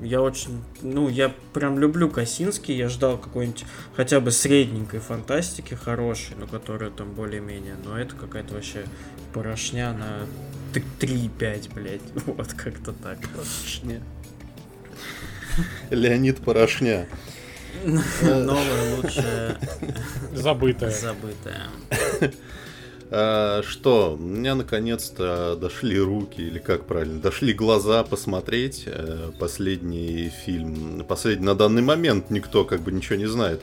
Я очень... Ну, я прям люблю Косинский, я ждал какой-нибудь хотя бы средненькой фантастики хорошей, но которая там более-менее. Но это какая-то вообще порошня на 3,5, блядь. Вот, как-то так. Порошня. Леонид Порошня. Новая, лучшая, Забытое. забытая. А, что, у меня наконец-то дошли руки, или как правильно, дошли глаза посмотреть э, последний фильм. Последний на данный момент никто как бы ничего не знает.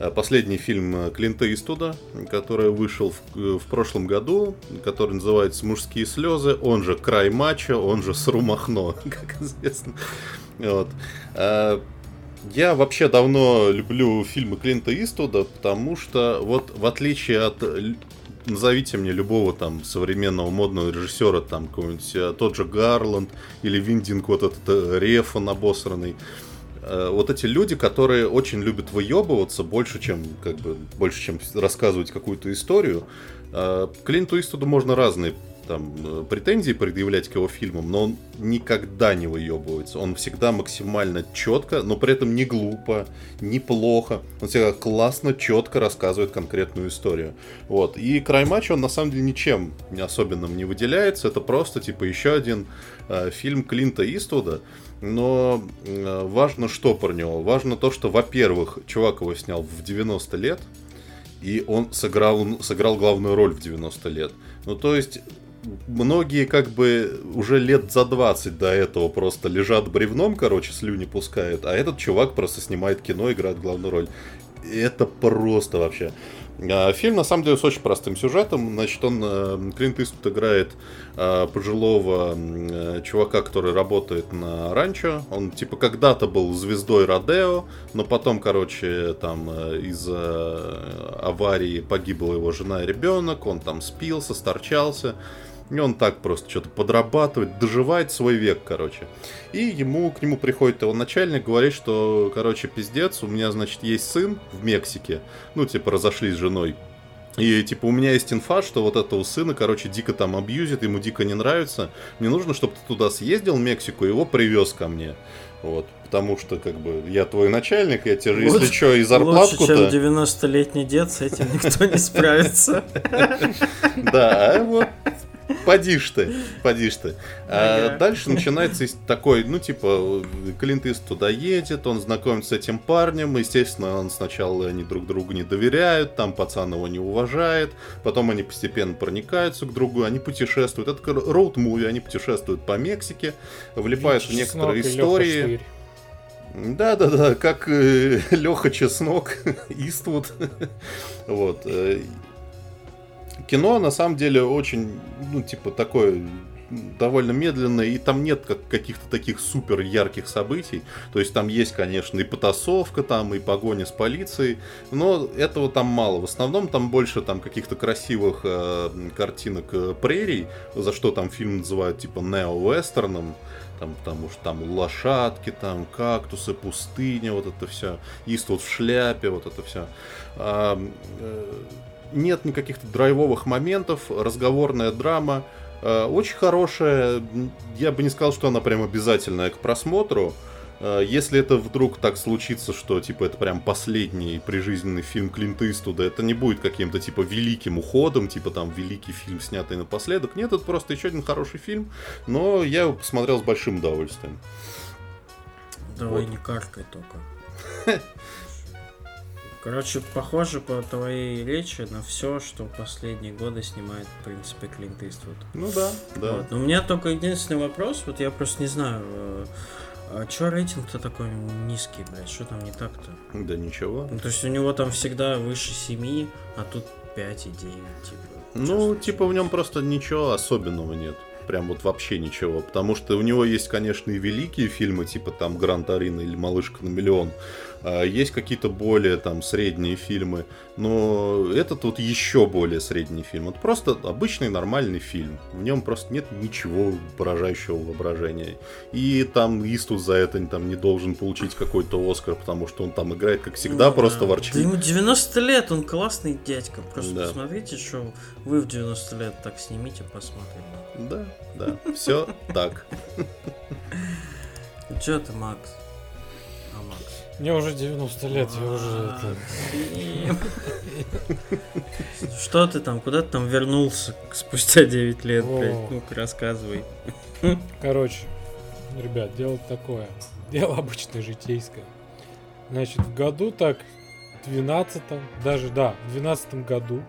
А, Последний фильм э, Клинта Иствуда, который вышел в, в прошлом году, который называется «Мужские слезы», он же «Край матча», он же «Сру Махно», как известно. Вот. А, Я вообще давно люблю фильмы Клинта Иствуда, потому что вот в отличие от назовите мне любого там современного модного режиссера, там какой-нибудь э, тот же Гарланд или Виндинг, вот этот э, Рефан обосранный. Э, Вот эти люди, которые очень любят выебываться больше, чем как бы больше, чем рассказывать какую-то историю. Клинту Иствуду можно разные там э, претензии предъявлять к его фильмам, но он никогда не выебывается. Он всегда максимально четко, но при этом не глупо, не плохо. Он всегда классно, четко рассказывает конкретную историю. Вот. И край матча он на самом деле ничем особенным не выделяется. Это просто типа еще один э, фильм Клинта Иствуда. Но э, важно что про него? Важно то, что, во-первых, чувак его снял в 90 лет, и он сыграл, сыграл главную роль в 90 лет. Ну, то есть, многие как бы уже лет за 20 до этого просто лежат бревном, короче, слюни пускают, а этот чувак просто снимает кино, играет главную роль. Это просто вообще. А, Фильм на самом деле с очень простым сюжетом. Значит, он э, Клинт Иствуд играет э, пожилого э, чувака, который работает на ранчо. Он типа когда-то был звездой Родео, но потом, короче, там из-за аварии погибла его жена и ребенок. Он там спился, сторчался. И он так просто что-то подрабатывает, доживает свой век, короче. И ему, к нему приходит его начальник, говорит, что, короче, пиздец, у меня, значит, есть сын в Мексике. Ну, типа, разошлись с женой. И, типа, у меня есть инфа, что вот этого сына, короче, дико там абьюзит, ему дико не нравится. Мне нужно, чтобы ты туда съездил, в Мексику, и его привез ко мне. Вот. Потому что, как бы, я твой начальник, я тебе же, если Лучше- что, и Лучше, зарплатку-то... чем 90-летний дед, с этим никто не справится. Да, а вот Поди ж ты, поди ж ты. А дальше начинается такой, ну, типа, Клинт Ист туда едет, он знакомится с этим парнем, естественно, он сначала они друг другу не доверяют, там пацан его не уважает, потом они постепенно проникаются к другу, они путешествуют. Это роуд-муви, они путешествуют по Мексике, влипают в Чеснок некоторые истории. Штырь. Да-да-да, как Леха Чеснок, Иствуд. вот. э, Кино на самом деле очень, ну, типа, такое довольно медленное, и там нет как, каких-то таких супер ярких событий. То есть там есть, конечно, и потасовка, там, и погоня с полицией, но этого там мало. В основном там больше там каких-то красивых э, картинок э, прерий, за что там фильм называют типа нео-вестерном там, потому что там лошадки, там кактусы, пустыня, вот это все, Иствуд в шляпе, вот это все. Нет никаких драйвовых моментов, разговорная драма, э, очень хорошая, я бы не сказал, что она прям обязательная к просмотру, Э, если это вдруг так случится, что типа это прям последний прижизненный фильм Клинта Иствуда, это не будет каким-то типа великим уходом, типа там великий фильм, снятый напоследок. Нет, это просто еще один хороший фильм, но я его посмотрел с большим удовольствием. Давай Вот. не каркай только. Короче, похоже по твоей речи на все, что последние годы снимает, в принципе, Клинт Иствуд. Ну да, да. Вот. Но у меня только единственный вопрос, вот я просто не знаю, э, а чё рейтинг-то такой низкий, блядь, что там не так-то? Да ничего. Ну, то есть у него там всегда выше 7, а тут 5 и 9, типа. Ну, Чё- типа в нем просто ничего особенного нет. Прям вот вообще ничего. Потому что у него есть, конечно, и великие фильмы, типа там Гранд Арина или Малышка на миллион. А, Есть какие-то более там средние фильмы. Но этот вот еще более средний фильм. Это просто обычный нормальный фильм. В нем просто нет ничего поражающего воображения. И там Иствуд за это там не должен получить какой-то Оскар, потому что он там играет, как всегда, Ну, просто да. ворчит. Да ему 90 лет, он классный дядька. Просто Да. посмотрите, что вы в 90 лет так снимите, посмотрим. Да, да, все так. Ну чё ты, Макс? А, Макс. Мне уже 90 лет, я уже это... Что ты там, куда ты там вернулся спустя 9 лет, блядь? Ну-ка, рассказывай. Короче, ребят, дело такое. Дело обычное, житейское. Значит, в году так, в 12 даже, да, в 12 году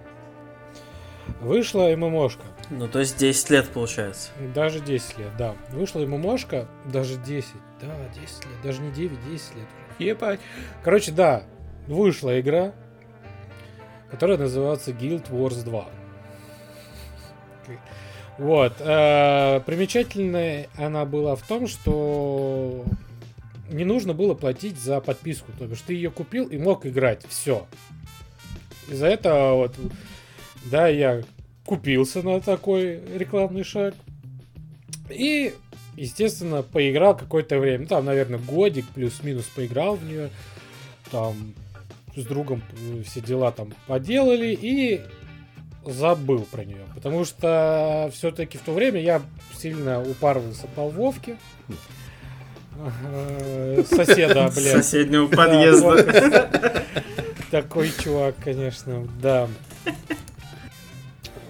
вышла ММОшка. Ну, то есть 10 лет, получается. Даже 10 лет, да. Вышла ММОшка, даже 10. Да, 10 лет. Даже не 9, 10 лет. Ебать. Короче, да, вышла игра, которая называется Guild Wars 2. Вот. э, Примечательная она была в том, что не нужно было платить за подписку. То бишь ты ее купил и мог играть. Все. Из-за этого вот, да, я купился на такой рекламный шаг. И, естественно, поиграл какое-то время. Ну, там, наверное, годик плюс-минус поиграл в нее. Там с другом э, все дела там поделали и забыл про нее. Потому что все-таки в то время я сильно упарывался по Вовке. Э, Соседа, блядь. соседнего Да, подъезда. Такой чувак, конечно, да.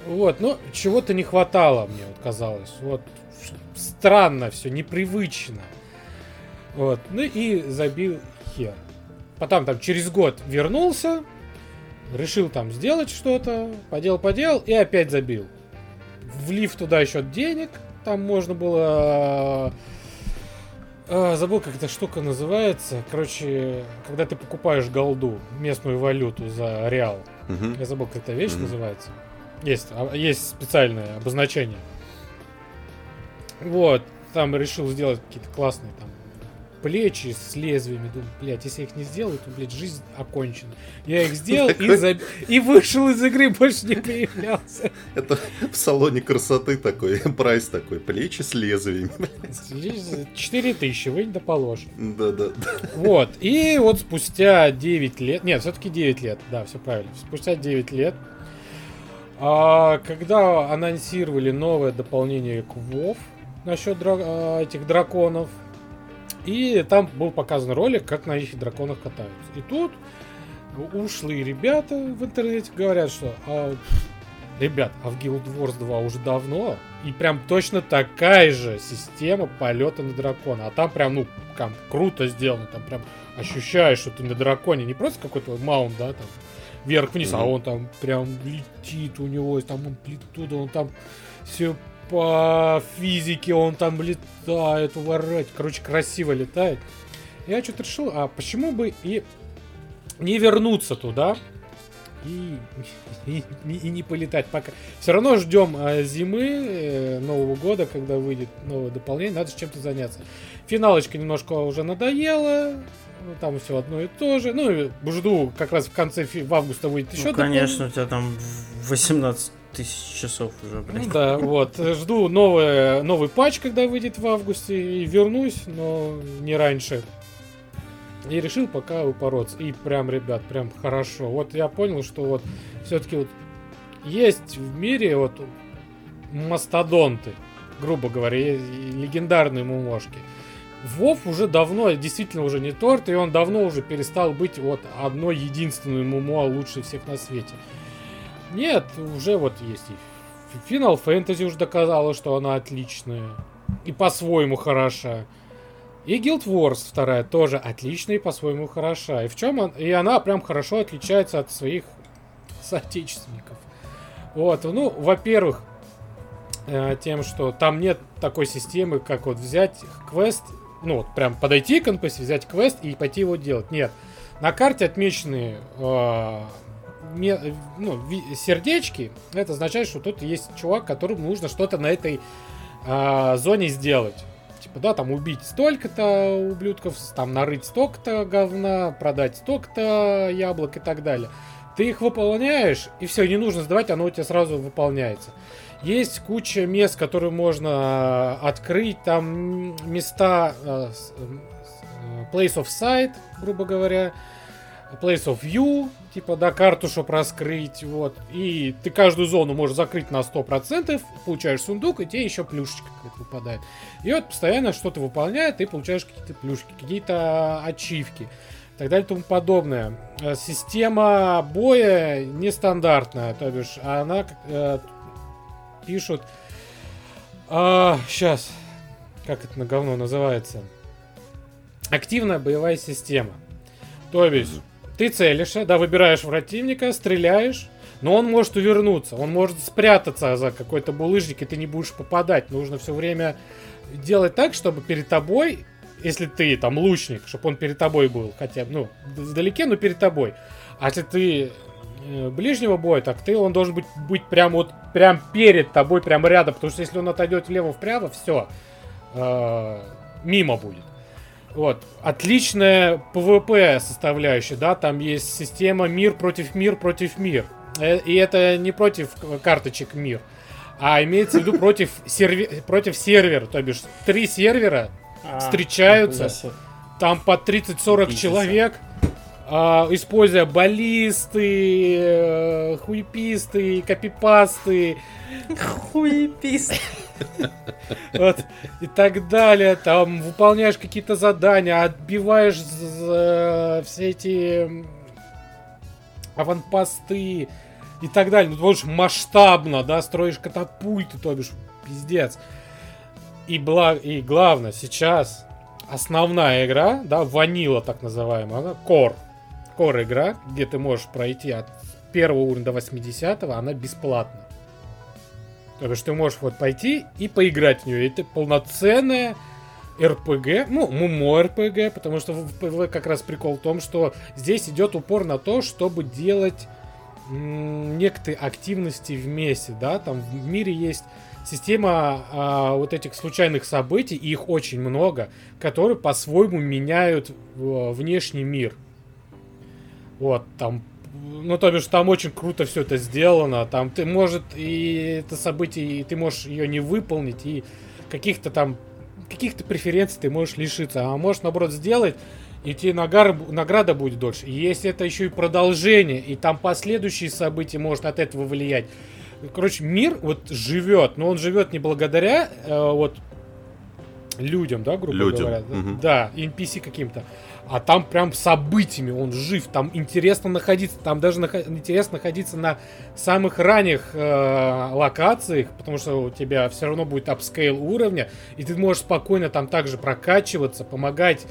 Вот, ну, чего-то не хватало, мне вот казалось. Вот, странно все, непривычно. Вот, ну и забил хер. Потом там через год вернулся, решил там сделать что-то, поделал-поделал и опять забил. Влив туда еще денег, там можно было... э, забыл, как эта штука называется. Короче, когда ты покупаешь голду, местную валюту за реал. Мгм. Я забыл, как эта вещь Мгм. называется. Есть, а, есть специальное обозначение. Вот, там решил сделать какие-то классные там плечи с лезвиями. Думаю, блядь, если я их не сделаю, то, блядь, жизнь окончена. Я их сделал и, заб... и вышел из игры, больше не появлялся. Это в салоне красоты такой, прайс такой, плечи с лезвиями. 4 тысячи, вынь да положь. Да-да. Вот, и вот спустя 9 лет, нет, все-таки 9 лет, да, все правильно, спустя 9 лет, а, когда анонсировали новое дополнение к WoW насчет дра- а, этих драконов, и там был показан ролик, как на этих драконах катаются. И тут ушлые ребята в интернете говорят, что а, ребят, а в Guild Wars 2 уже давно, и прям точно такая же система полета на дракона. А там прям, ну, там круто сделано, там прям ощущаешь, что ты на драконе, не просто какой-то маунт, да, там вверх-вниз, mm-hmm. а он там прям летит, у него там амплитуда, он там все по физике, он там летает, уворать, короче, красиво летает. Я что-то решил, а почему бы и не вернуться туда и, и, и, не полетать пока. Все равно ждем а, зимы, э, Нового года, когда выйдет новое дополнение, надо чем-то заняться. Финалочка немножко уже надоела, там все одно и то же. Ну, жду, как раз в конце в августа выйдет еще. Ну, конечно, у тебя там 18 тысяч часов уже, блин. Ну, да, вот. Жду новый, новый патч, когда выйдет в августе, и вернусь, но не раньше. И решил пока упороться. И прям, ребят, прям хорошо. Вот я понял, что вот все-таки вот есть в мире вот мастодонты, грубо говоря, легендарные мумошки. Вов уже давно, действительно уже не торт, и он давно уже перестал быть вот одной единственной мумо лучшей всех на свете. Нет, уже вот есть и Final Fantasy уже доказала, что она отличная. И по-своему хороша. И Guild Wars вторая тоже отличная и по-своему хороша. И в чем он... И она прям хорошо отличается от своих соотечественников. Вот, ну, во-первых, э, тем, что там нет такой системы, как вот взять квест ну, вот прям подойти к NPC, взять квест и пойти его делать. Нет. На карте отмечены э, ну, сердечки. Это означает, что тут есть чувак, которому нужно что-то на этой э, зоне сделать. Типа, да, там убить столько-то ублюдков, там нарыть столько-то говна, продать столько-то яблок и так далее. Ты их выполняешь, и все, не нужно сдавать, оно у тебя сразу выполняется. Есть куча мест, которые можно э, открыть. Там места э, Place of Sight, грубо говоря. Place of View, типа, да, карту, чтобы раскрыть, вот. И ты каждую зону можешь закрыть на 100%, получаешь сундук, и тебе еще плюшечка какая-то выпадает. И вот постоянно что-то выполняет, ты получаешь какие-то плюшки, какие-то ачивки и так далее и тому подобное. Система боя нестандартная, то бишь она пишут. А, сейчас. Как это на говно называется? Активная боевая система. То есть, ты целишься, да, выбираешь противника, стреляешь, но он может увернуться, он может спрятаться за какой-то булыжник, и ты не будешь попадать. Нужно все время делать так, чтобы перед тобой, если ты там лучник, чтобы он перед тобой был, хотя, ну, вдалеке, но перед тобой. А если ты Э, ближнего боя, так ты он должен быть, быть прям вот прям перед тобой, прям рядом, потому что если он отойдет влево-вправо, все, э, мимо будет. Вот, отличная PvP составляющая, да, там есть система мир против мир против мир. Э, и это не против карточек мир, а имеется в виду против, сервер, против сервера, то бишь три сервера а, встречаются, там по 30-40 человек, используя баллисты, э, хуеписты, копипасты. Хуеписты. Вот, и так далее. Там выполняешь какие-то задания, отбиваешь э, все эти аванпосты и так далее. Ну, то бишь масштабно, да, строишь катапульты, то бишь, пиздец. И, бла... и главное, сейчас основная игра, да, ванила так называемая, Core, core игра, где ты можешь пройти от первого уровня до 80 она бесплатна. То есть ты можешь вот пойти и поиграть в нее. Это полноценная РПГ, ну, мумо РПГ, потому что как раз прикол в том, что здесь идет упор на то, чтобы делать некоторые активности вместе, да, там в мире есть система а, вот этих случайных событий, и их очень много, которые по-своему меняют в- внешний мир. Вот, там, ну, то бишь, там очень круто все это сделано, там ты, может, и это событие, и ты можешь ее не выполнить, и каких-то там, каких-то преференций ты можешь лишиться, а можешь, наоборот, сделать, и тебе нагар- награда будет дольше. И если это еще и продолжение, и там последующие события может от этого влиять. Короче, мир вот живет, но он живет не благодаря э, вот людям, да, грубо Людям, говоря. мгм. Да, NPC каким-то. А там прям событиями он жив, там интересно находиться, там даже нахо- интересно находиться на самых ранних э, локациях, потому что у тебя все равно будет апскейл уровня, и ты можешь спокойно там также прокачиваться, помогать.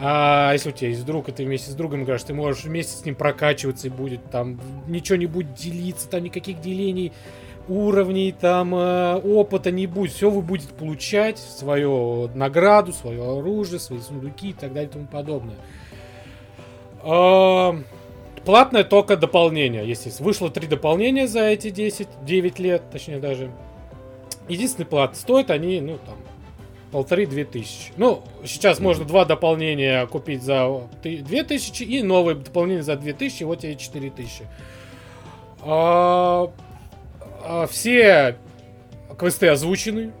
А если у тебя есть друг, и ты вместе с другом играешь, ты можешь вместе с ним прокачиваться и будет там ничего не будет делиться, там никаких делений уровней, там э, опыта не будет. Все вы будете получать, свою награду, свое оружие, свои сундуки и так далее и тому подобное. Платное только дополнение, естественно. Вышло три дополнения за эти 10, 9 лет, точнее даже. Единственный плат стоит они, ну, там, полторы-две тысячи. Ну, сейчас можно два дополнения купить за две тысячи и новое дополнение за две тысячи, вот тебе четыре тысячи. А, все квесты озвучены.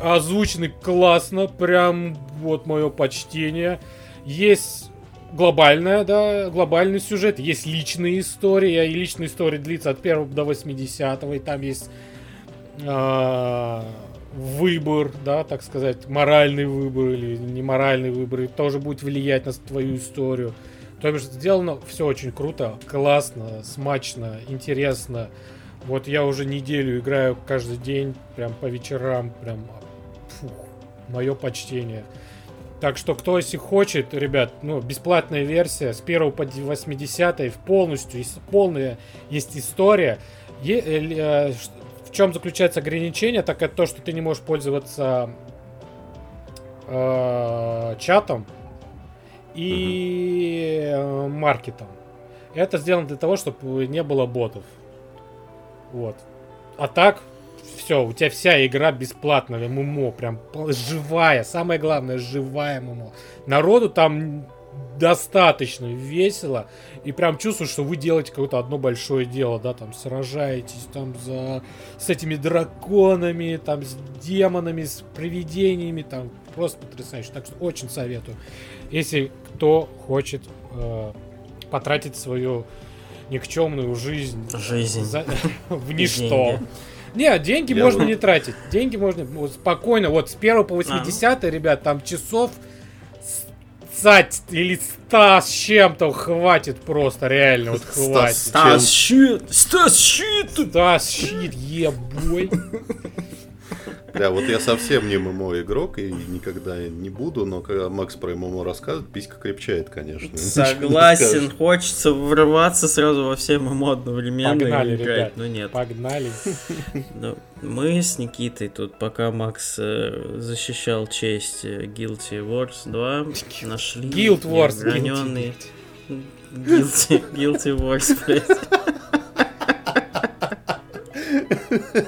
Озвучены классно, прям вот мое почтение. Есть глобальная, да, глобальный сюжет, есть личные истории, и личная история длится от 1 до 80 и там есть а, выбор, да, так сказать, моральный выбор или неморальный выбор, и тоже будет влиять на твою историю. То есть сделано все очень круто, классно, смачно, интересно. Вот я уже неделю играю каждый день, прям по вечерам, прям фух, мое почтение. Так что, кто если хочет, ребят, ну, бесплатная версия с 1 по 80 в полностью, есть полная есть история. Е- э, э, в чем заключается ограничение, так это то, что ты не можешь пользоваться э, чатом и э, маркетом. Это сделано для того, чтобы не было ботов. Вот. А так, все, у тебя вся игра бесплатная, ММО, прям живая. Самое главное, живая ММО. Народу там достаточно весело. И прям чувствую, что вы делаете какое-то одно большое дело, да, там сражаетесь там за с этими драконами, там с демонами, с привидениями, там просто потрясающе. Так что очень советую. Если кто хочет э, потратить свою никчемную жизнь Жизнь. за- в ничто. Не, деньги Я можно вот- не тратить. Деньги можно вот, спокойно. Вот с 1 по 80, ребят, там часов сать или 100 с чем-то хватит просто, реально, вот хватит. ста- Стас щит! Стас щит! Да, щит, ебой. Да, вот я совсем не ММО игрок и никогда не буду, но когда Макс про ММО рассказывает, писька крепчает, конечно. Согласен, хочется врываться сразу во все ММО одновременно Погнали, и играть, ребят. но нет. Погнали. Ну, мы с Никитой тут, пока Макс э, защищал честь э, Guilty Wars 2, нашли Guild Wars. неограненный... Guilty, Guilty Wars, блядь.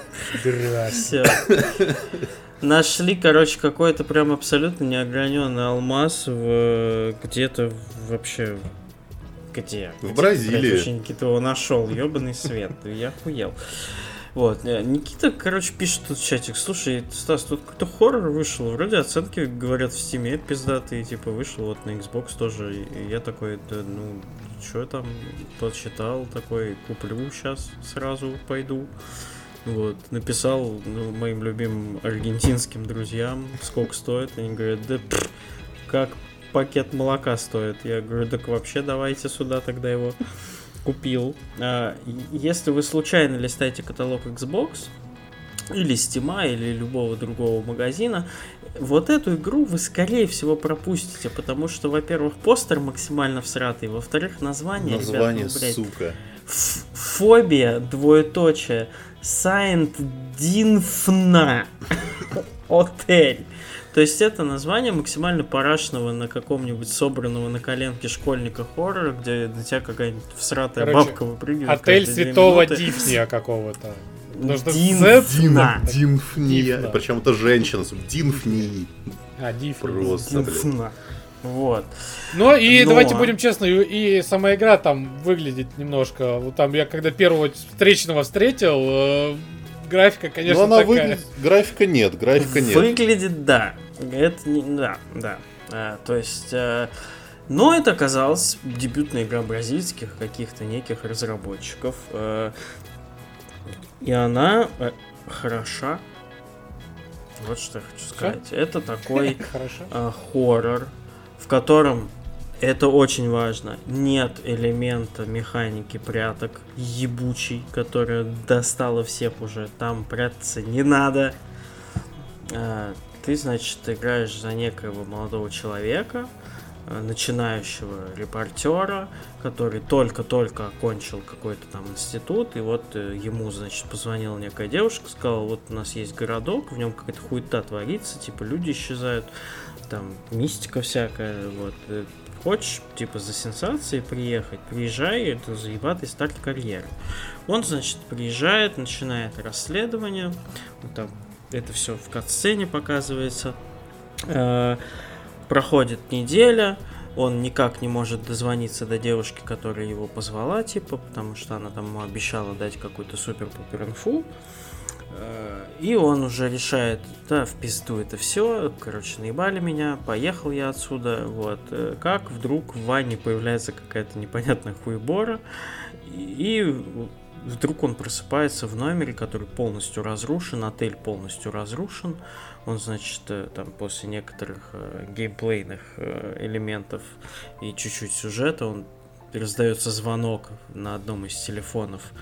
Все. Нашли, короче, какой-то прям абсолютно неограненный алмаз в где-то вообще где? В Где, Бразилии. блядь, вообще Никита его нашел, ебаный свет, я охуел. Вот, э, Никита, короче, пишет тут в чатик, слушай, Стас, тут какой-то хоррор вышел, вроде оценки, говорят, в стиме пиздатые, типа, вышел вот на Xbox тоже, и я такой, да, ну, что там, почитал, такой, куплю сейчас, сразу пойду. Вот, написал ну, моим любимым аргентинским друзьям, сколько стоит. Они говорят, да пф, как пакет молока стоит. Я говорю, так вообще давайте сюда тогда его купил. А, если вы случайно листаете каталог Xbox, или Steam, или любого другого магазина, вот эту игру вы, скорее всего, пропустите, потому что, во-первых, постер максимально всратый, во-вторых, название, ребят, Название, ну, блядь, сука. Фобия, двоеточие, Сайент Динфна Отель. То есть это название максимально парашного на каком-нибудь собранного на коленке школьника хоррора, где на тебя какая-нибудь всратая Короче, бабка выпрыгивает. Отель святого. Дифния какого-то. Динфна. Динфния. Причем это женщина. Динфнии. А, Динфна. Просто, блин. Динфна. Вот. Ну и Но- давайте будем честны, и сама игра там выглядит немножко. Вот там я когда первого встречного встретил, э, графика, конечно, Но она такая. выглядит... Графика нет, графика нет. Выглядит, да. Это не, да, да. А, то есть, э, но это оказалась дебютная игра бразильских каких-то неких разработчиков. э, и она э, хороша. Вот что я хочу сказать. Это такой э, хоррор, в котором это очень важно. Нет элемента механики пряток ебучий, которая достала всех уже. Там прятаться не надо. А, Ты, значит, играешь за некоего молодого человека, начинающего репортера, который только-только окончил какой-то там институт, и вот э, ему, значит, позвонила некая девушка, сказала, вот у нас есть городок, в нем какая-то хуета творится, типа люди исчезают, там мистика всякая, вот. э, Хочешь, типа, за сенсацией приехать, приезжай, это заебатый старт карьеры. Он, значит, приезжает, начинает расследование, вот там это все в катсцене показывается. Проходит неделя, он никак не может дозвониться до девушки, которая его позвала, типа, потому что она там ему обещала дать какую-то супер-пупер инфу. Э, И он уже решает, да, в пизду это все, короче, наебали меня, поехал я отсюда, вот. Э, Как вдруг в ванне появляется какая-то непонятная хуебора, и вдруг он просыпается в номере, который полностью разрушен, отель полностью разрушен. Он, значит, э, там после некоторых э, геймплейных э, элементов и чуть-чуть сюжета, он раздается звонок на одном из телефонов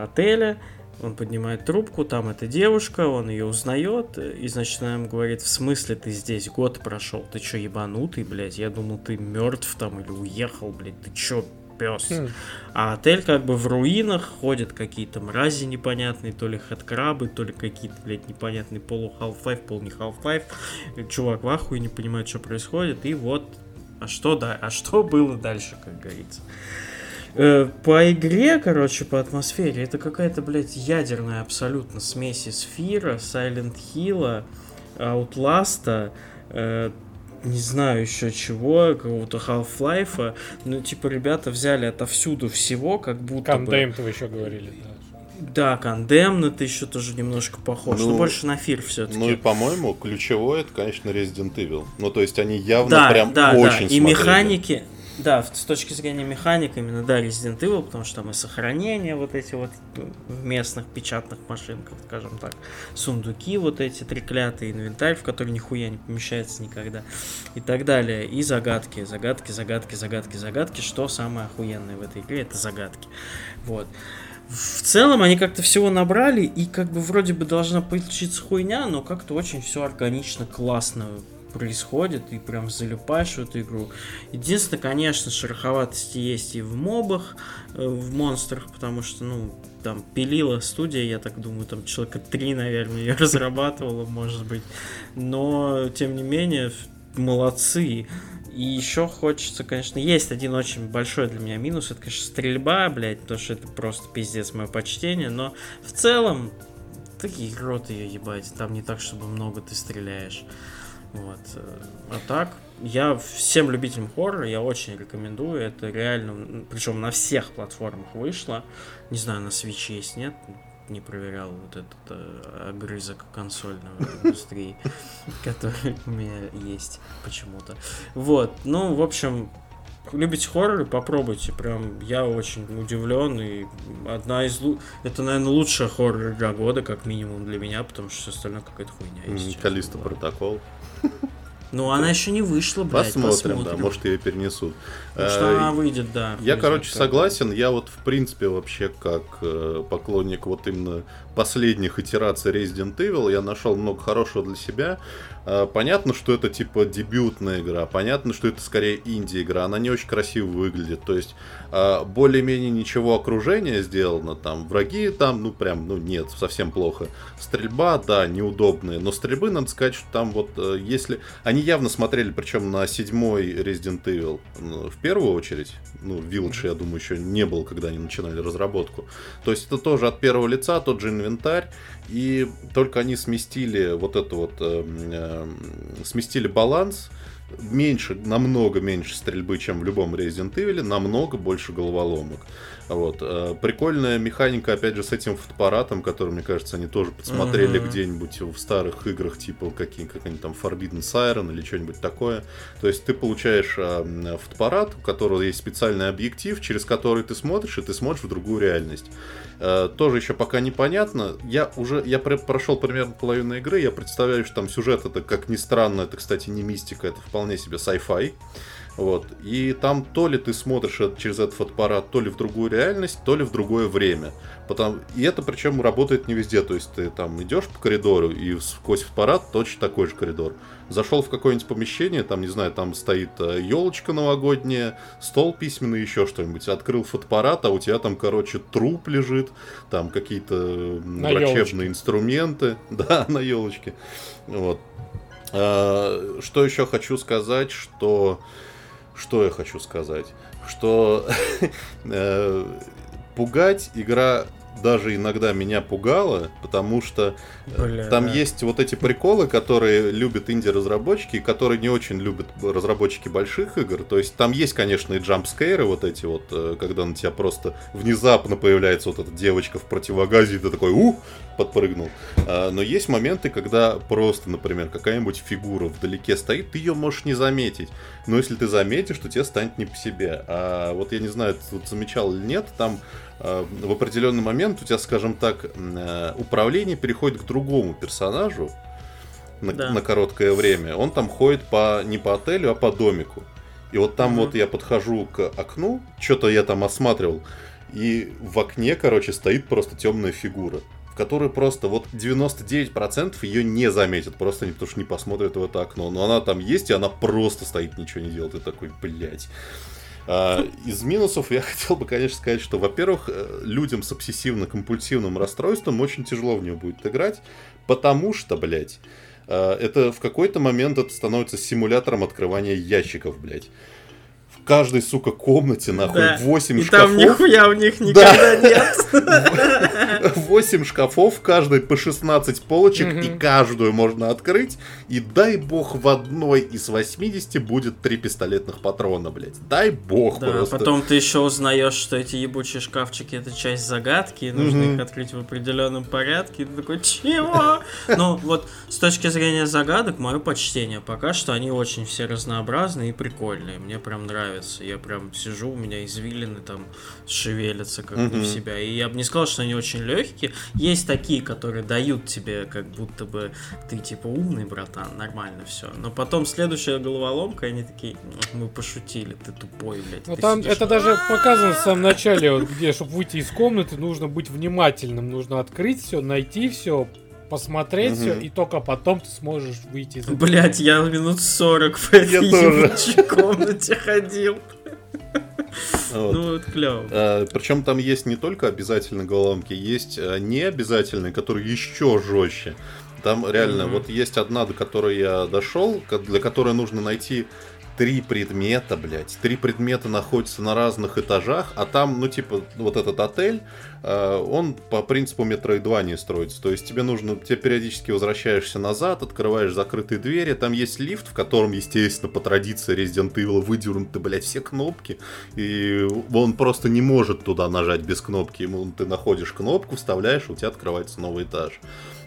отеля. Он поднимает трубку, там эта девушка, он ее узнает, и, значит, она ему говорит, в смысле ты здесь, год прошел, ты чё, ебанутый, блядь, я думал, ты мертв там или уехал, блядь, ты чё, пес? Хм. А отель как бы в руинах, ходят какие-то мрази непонятные, то ли хэдкрабы, то ли какие-то, блядь, непонятные полу Half-Life, пол не Half-Life. Чувак в ахуе не понимает, что происходит, и вот, а что да, а что было дальше, как говорится. Э, По игре, короче, по атмосфере, это какая-то, блядь, ядерная абсолютно смесь из Фира, Silent Hill, Outlast, э, не знаю еще чего, какого-то Half-Life. Ну, типа, ребята взяли отовсюду всего, как будто бы... Кондейм вы еще говорили. да. Да, Condemned это еще тоже немножко похож, Ну, но больше на Фир все-таки. Ну и, по-моему, ключевое это, конечно, Resident Evil. Ну, то есть они явно да, прям да, да. очень И смотрели. механики, да, с точки зрения механик, именно, да, Resident Evil, потому что там и сохранения вот эти вот в местных печатных машинках, скажем так, сундуки вот эти треклятые, инвентарь, в который нихуя не помещается никогда, и так далее, и загадки, загадки, загадки, загадки, загадки, что самое охуенное в этой игре, это загадки, вот. В целом они как-то всего набрали, и как бы вроде бы должна получиться хуйня, но как-то очень все органично, классно происходит, и прям залипаешь в эту игру. Единственное, конечно, шероховатости есть и в мобах, э, в монстрах, потому что, ну, там пилила студия, я так думаю, там человека три, наверное, ее разрабатывала, может быть. Но, тем не менее, молодцы. И еще хочется, конечно, есть один очень большой для меня минус, это, конечно, стрельба, блядь, потому что это просто пиздец мое почтение, но в целом, такие рот ее ебать, там не так, чтобы много ты стреляешь. Вот. А так, я всем любителям хоррора, я очень рекомендую. Это реально, причем на всех платформах вышло. Не знаю, на Switch есть, нет? Не проверял вот этот э, огрызок консольной индустрии, который у меня есть почему-то. Вот, ну, в общем, любите хорроры, попробуйте. Прям я очень удивлен. И одна из лу- Это, наверное, лучшая хоррор игра года, как минимум для меня, потому что все остальное какая-то хуйня. Калиста протокол. Ну, она еще не вышла, блядь. Посмотрим, да, может ее перенесут. Потому что Э, она выйдет, да. Я, короче, согласен. Я вот, в принципе, вообще как э, поклонник вот именно последних итераций Resident Evil, я нашел много хорошего для себя. Э, понятно, что это типа дебютная игра, понятно, что это скорее инди-игра, она не очень красиво выглядит, то есть э, более-менее ничего окружения сделано, там. Враги там, ну прям, ну нет, совсем плохо. Стрельба, да, неудобная, но стрельбы, надо сказать, что там вот, э, если... Они явно смотрели, причем на седьмой Resident Evil, в первую очередь, ну, Village, я думаю, еще не был, когда они начинали разработку. То есть это тоже от первого лица, тот же инвентарь, и только они сместили вот это вот, э, э, сместили баланс, меньше, намного меньше стрельбы, чем в любом Resident Evil, намного больше головоломок. Вот. Э, прикольная механика, опять же, с этим фотоаппаратом, который, мне кажется, они тоже подсмотрели mm-hmm. где-нибудь в старых играх, типа какие, какие-нибудь там Forbidden Siren или что-нибудь такое. То есть ты получаешь э, фотоаппарат, у которого есть специальный объектив, через который ты смотришь, и ты смотришь в другую реальность. Э, тоже еще пока непонятно. Я уже, я прошел примерно половину игры, я представляю, что там сюжет это, как ни странно, это, кстати, не мистика, это вполне себе sci-fi. Вот. И там то ли ты смотришь через этот фотоаппарат, то ли в другую реальность, то ли в другое время. Потом... И это причем работает не везде. То есть ты там идешь по коридору, и сквозь фотоаппарат точно такой же коридор. Зашел в какое-нибудь помещение, там, не знаю, там стоит елочка э, новогодняя, стол письменный, еще что-нибудь. Открыл фотоаппарат, а у тебя там, короче, труп лежит, там какие-то врачебные елочке. инструменты. Да, на елочке. Вот. А, что еще хочу сказать, что что я хочу сказать? Что э, пугать игра даже иногда меня пугало, потому что э, Бля, там да. есть вот эти приколы, которые любят инди-разработчики, которые не очень любят разработчики больших игр. То есть там есть, конечно, и джампскейры вот эти вот, э, когда на тебя просто внезапно появляется вот эта девочка в противогазе, и ты такой, ух, подпрыгнул. А, но есть моменты, когда просто, например, какая-нибудь фигура вдалеке стоит, ты ее можешь не заметить. Но если ты заметишь, то тебе станет не по себе. А вот я не знаю, ты тут замечал или нет, там Э, в определенный момент у тебя, скажем так, э, управление переходит к другому персонажу на, да. на короткое время. Он там ходит по не по отелю, а по домику. И вот там угу. вот я подхожу к окну, что-то я там осматривал, и в окне, короче, стоит просто темная фигура, в которой просто вот 99% ее не заметят, просто потому что не посмотрят в это окно. Но она там есть, и она просто стоит, ничего не делает. И такой, блядь. А, из минусов я хотел бы, конечно, сказать, что, во-первых, э, людям с обсессивно-компульсивным расстройством очень тяжело в нее будет играть, потому что, блядь, э, это в какой-то момент это становится симулятором открывания ящиков, блядь каждой, сука, комнате, нахуй, да. 8 и шкафов. там нихуя в них никогда да. нет. 8 шкафов, каждой по 16 полочек, угу. и каждую можно открыть. И дай бог в одной из 80 будет 3 пистолетных патрона, блядь. Дай бог да, просто. потом ты еще узнаешь, что эти ебучие шкафчики это часть загадки, и нужно угу. их открыть в определенном порядке. И ты такой, чего? Ну, вот с точки зрения загадок, мое почтение. Пока что они очень все разнообразные и прикольные. Мне прям нравится. Я прям сижу, у меня извилины там шевелятся как бы в себя. И я бы не сказал, что они очень легкие. Есть такие, которые дают тебе, как будто бы ты типа умный, братан, нормально все. Но потом следующая головоломка, они такие, мы пошутили, ты тупой, блядь. Ну там это даже показано в самом начале, вот, где, чтобы выйти из комнаты, нужно быть внимательным, нужно открыть все, найти все, посмотреть угу. все, и только потом ты сможешь выйти из Блять, я минут 40 в этой я комнате ходил. Вот. Ну, это клево. А, причем там есть не только обязательные головоломки, есть а, необязательные, которые еще жестче. Там реально, mm-hmm. вот есть одна, до которой я дошел, для которой нужно найти три предмета, блядь. Три предмета находятся на разных этажах, а там, ну, типа, вот этот отель, э, он по принципу не строится. То есть тебе нужно, тебе периодически возвращаешься назад, открываешь закрытые двери, там есть лифт, в котором, естественно, по традиции Resident Evil выдернуты, блядь, все кнопки, и он просто не может туда нажать без кнопки. Ему ты находишь кнопку, вставляешь, у тебя открывается новый этаж.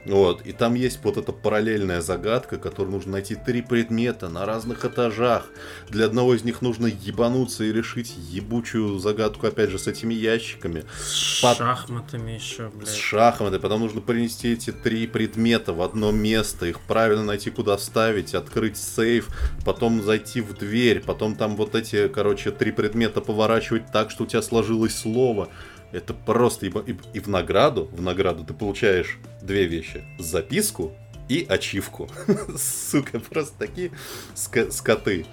Вот, и там есть вот эта параллельная загадка, которую нужно найти три предмета на разных этажах. Для одного из них нужно ебануться и решить ебучую загадку, опять же, с этими ящиками. С Под... шахматами еще, блядь. С шахматами. Потом нужно принести эти три предмета в одно место, их правильно найти, куда ставить, открыть сейф, потом зайти в дверь, потом там вот эти, короче, три предмета поворачивать так, что у тебя сложилось слово. Это просто и, и, и в награду, в награду ты получаешь две вещи. Записку и ачивку. Сука, просто такие скоты.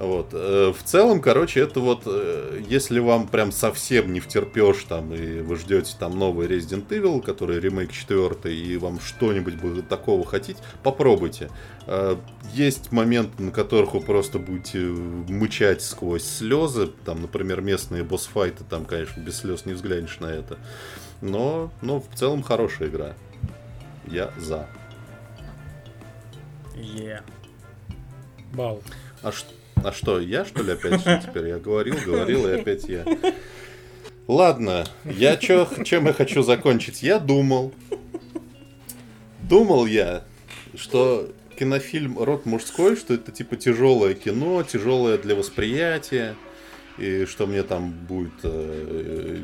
Вот. Э, в целом, короче, это вот, э, если вам прям совсем не втерпешь там, и вы ждете там новый Resident Evil, который ремейк 4, и вам что-нибудь такого хотеть, попробуйте. Э, есть моменты, на которых вы просто будете мычать сквозь слезы, там, например, местные босс-файты, там, конечно, без слез не взглянешь на это. Но, но в целом хорошая игра. Я за. Yeah. Бал. А что? А что, я что ли опять теперь? Я говорил, говорил, и опять я. Ладно, я чё, чем я хочу закончить? Я думал, думал я, что кинофильм «Род мужской», что это типа тяжелое кино, тяжелое для восприятия, и что мне там будет э,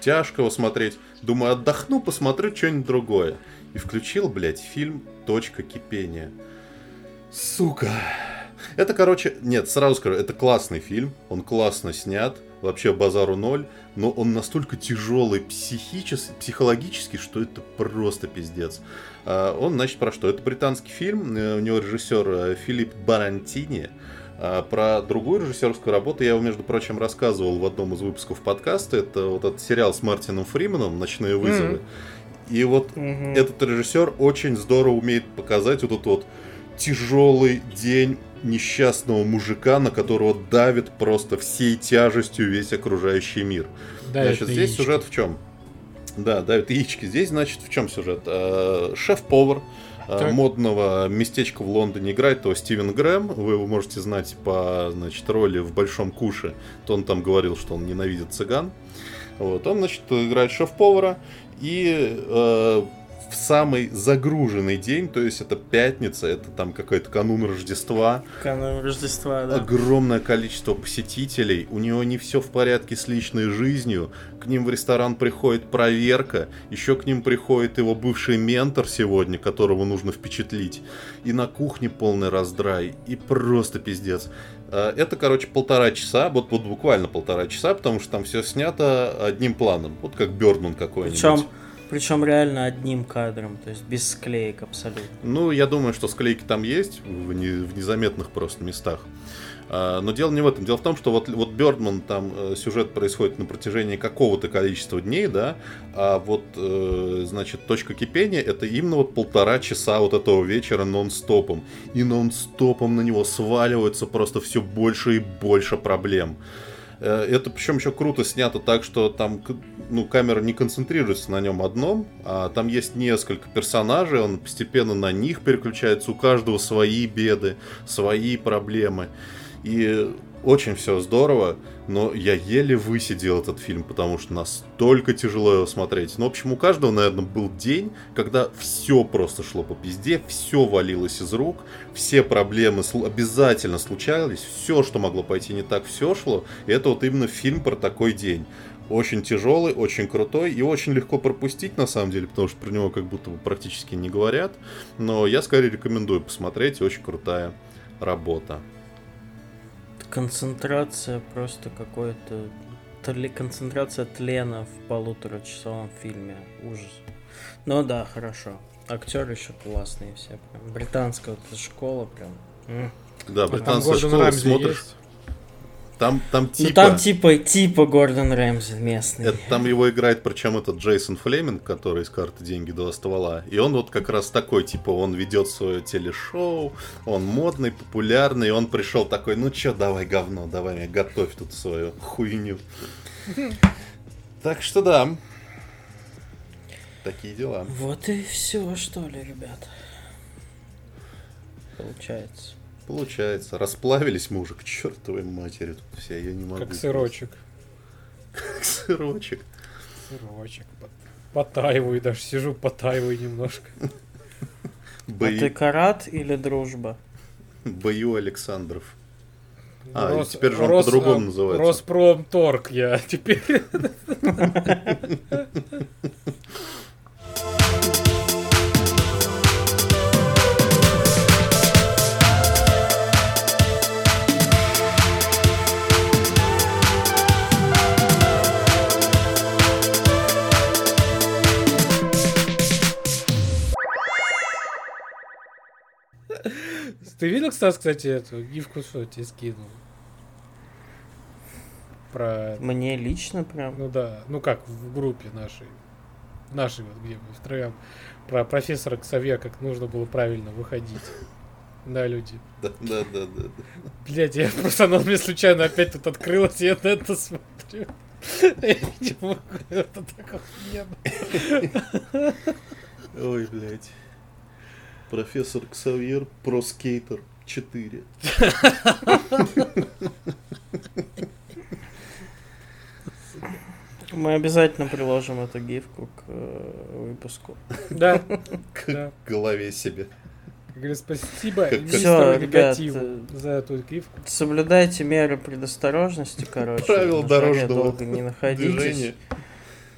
тяжко его смотреть. Думаю, отдохну, посмотрю что-нибудь другое. И включил, блядь, фильм «Точка кипения». Сука. Это, короче, нет, сразу скажу, это классный фильм, он классно снят, вообще базару ноль, но он настолько тяжелый психически, психологически, что это просто пиздец. А, он, значит, про что? Это британский фильм, э, у него режиссер э, Филипп Барантини, а, про другую режиссерскую работу я его, между прочим, рассказывал в одном из выпусков подкаста. Это вот этот сериал с Мартином Фриманом «Ночные вызовы». Mm-hmm. И вот mm-hmm. этот режиссер очень здорово умеет показать вот этот вот тяжелый день несчастного мужика, на которого давит просто всей тяжестью весь окружающий мир. Давит значит, здесь яички. сюжет в чем? Да, давит яички. Здесь, значит, в чем сюжет? Э, шеф-повар э, модного местечка в Лондоне играет то Стивен Грэм. Вы его можете знать по значит, роли в Большом Куше. То он там говорил, что он ненавидит цыган. Вот. Он, значит, играет шеф-повара. И э, в самый загруженный день, то есть это пятница, это там какой-то канун Рождества. Канун Рождества, да. Огромное количество посетителей, у него не все в порядке с личной жизнью, к ним в ресторан приходит проверка, еще к ним приходит его бывший ментор сегодня, которого нужно впечатлить, и на кухне полный раздрай, и просто пиздец. А, это, короче, полтора часа, вот, вот буквально полтора часа, потому что там все снято одним планом, вот как Бёрдман какой-нибудь. Причем причем реально одним кадром, то есть без склеек абсолютно. Ну, я думаю, что склейки там есть в, не, в незаметных просто местах. А, но дело не в этом. Дело в том, что вот, вот Бёрдман, там э, сюжет происходит на протяжении какого-то количества дней, да, а вот, э, значит, точка кипения это именно вот полтора часа вот этого вечера нон-стопом. И нон-стопом на него сваливается просто все больше и больше проблем. Это причем еще круто снято так, что там ну, камера не концентрируется на нем одном, а там есть несколько персонажей, он постепенно на них переключается, у каждого свои беды, свои проблемы. И очень все здорово, но я еле высидел этот фильм, потому что настолько тяжело его смотреть. Ну, в общем, у каждого, наверное, был день, когда все просто шло по пизде, все валилось из рук, все проблемы обязательно случались, все, что могло пойти не так, все шло. И это вот именно фильм про такой день. Очень тяжелый, очень крутой и очень легко пропустить на самом деле, потому что про него как будто бы практически не говорят. Но я скорее рекомендую посмотреть, очень крутая работа концентрация просто какой-то концентрация тлена в полуторачасовом фильме. Ужас. Ну да, хорошо. Актеры еще классные все. Прям. Британская вот школа прям. Да, британская школа смотришь. Есть? Там, там типа... Ну там типа, типа Гордон Рэмзи местный. Это, там его играет, причем этот Джейсон Флеминг, который из карты «Деньги два ствола». И он вот как раз такой, типа, он ведет свое телешоу, он модный, популярный, и он пришел такой, ну чё, давай говно, давай готовь тут свою хуйню. Так что да, такие дела. Вот и все, что ли, ребят. Получается. Получается. Расплавились мы уже к чертовой матери тут вся, я не могу. Как сырочек. Как сырочек. Сырочек. Потаиваю даже, сижу потаиваю немножко. Бои... А ты карат или дружба? Бою Александров. А, Рос, теперь же он Рос, по-другому называется. Роспромторг я теперь. Ты видел, Стас, кстати, эту гифку, что я тебе скинул? Про... Мне лично прям. Ну да, ну как, в группе нашей. Нашей, вот где мы втроем. Про профессора Ксавье, как нужно было правильно выходить. Да, люди. Да, да, да, да. да. Блять, я просто оно мне случайно опять тут открылось, я на это смотрю. Я не могу, это так охуенно. Ой, блядь. Профессор Ксавьер, проскейтер 4. Мы обязательно приложим эту гифку к э, выпуску. Да, К голове себе. говорю, спасибо Всё, ребят, негативу за эту гифку. Соблюдайте меры предосторожности, короче. Правила дорожного долго не находитесь. Движение.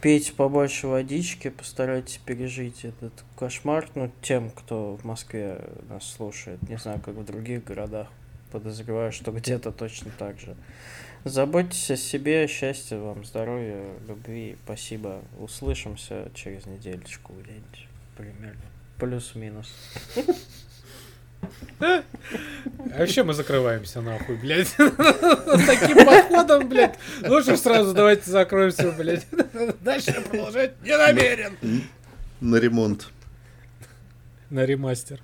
Пейте побольше водички, постарайтесь пережить этот кошмар. Ну, тем, кто в Москве нас слушает. Не знаю, как в других городах. Подозреваю, что где-то точно так же. Заботьтесь о себе, счастья вам, здоровья, любви. Спасибо. Услышимся через недельку где-нибудь. Примерно. Плюс-минус. А вообще мы закрываемся нахуй, блядь. Таким подходом, блядь. Лучше сразу давайте закроемся, блядь. Дальше продолжать не намерен. На ремонт. На ремастер.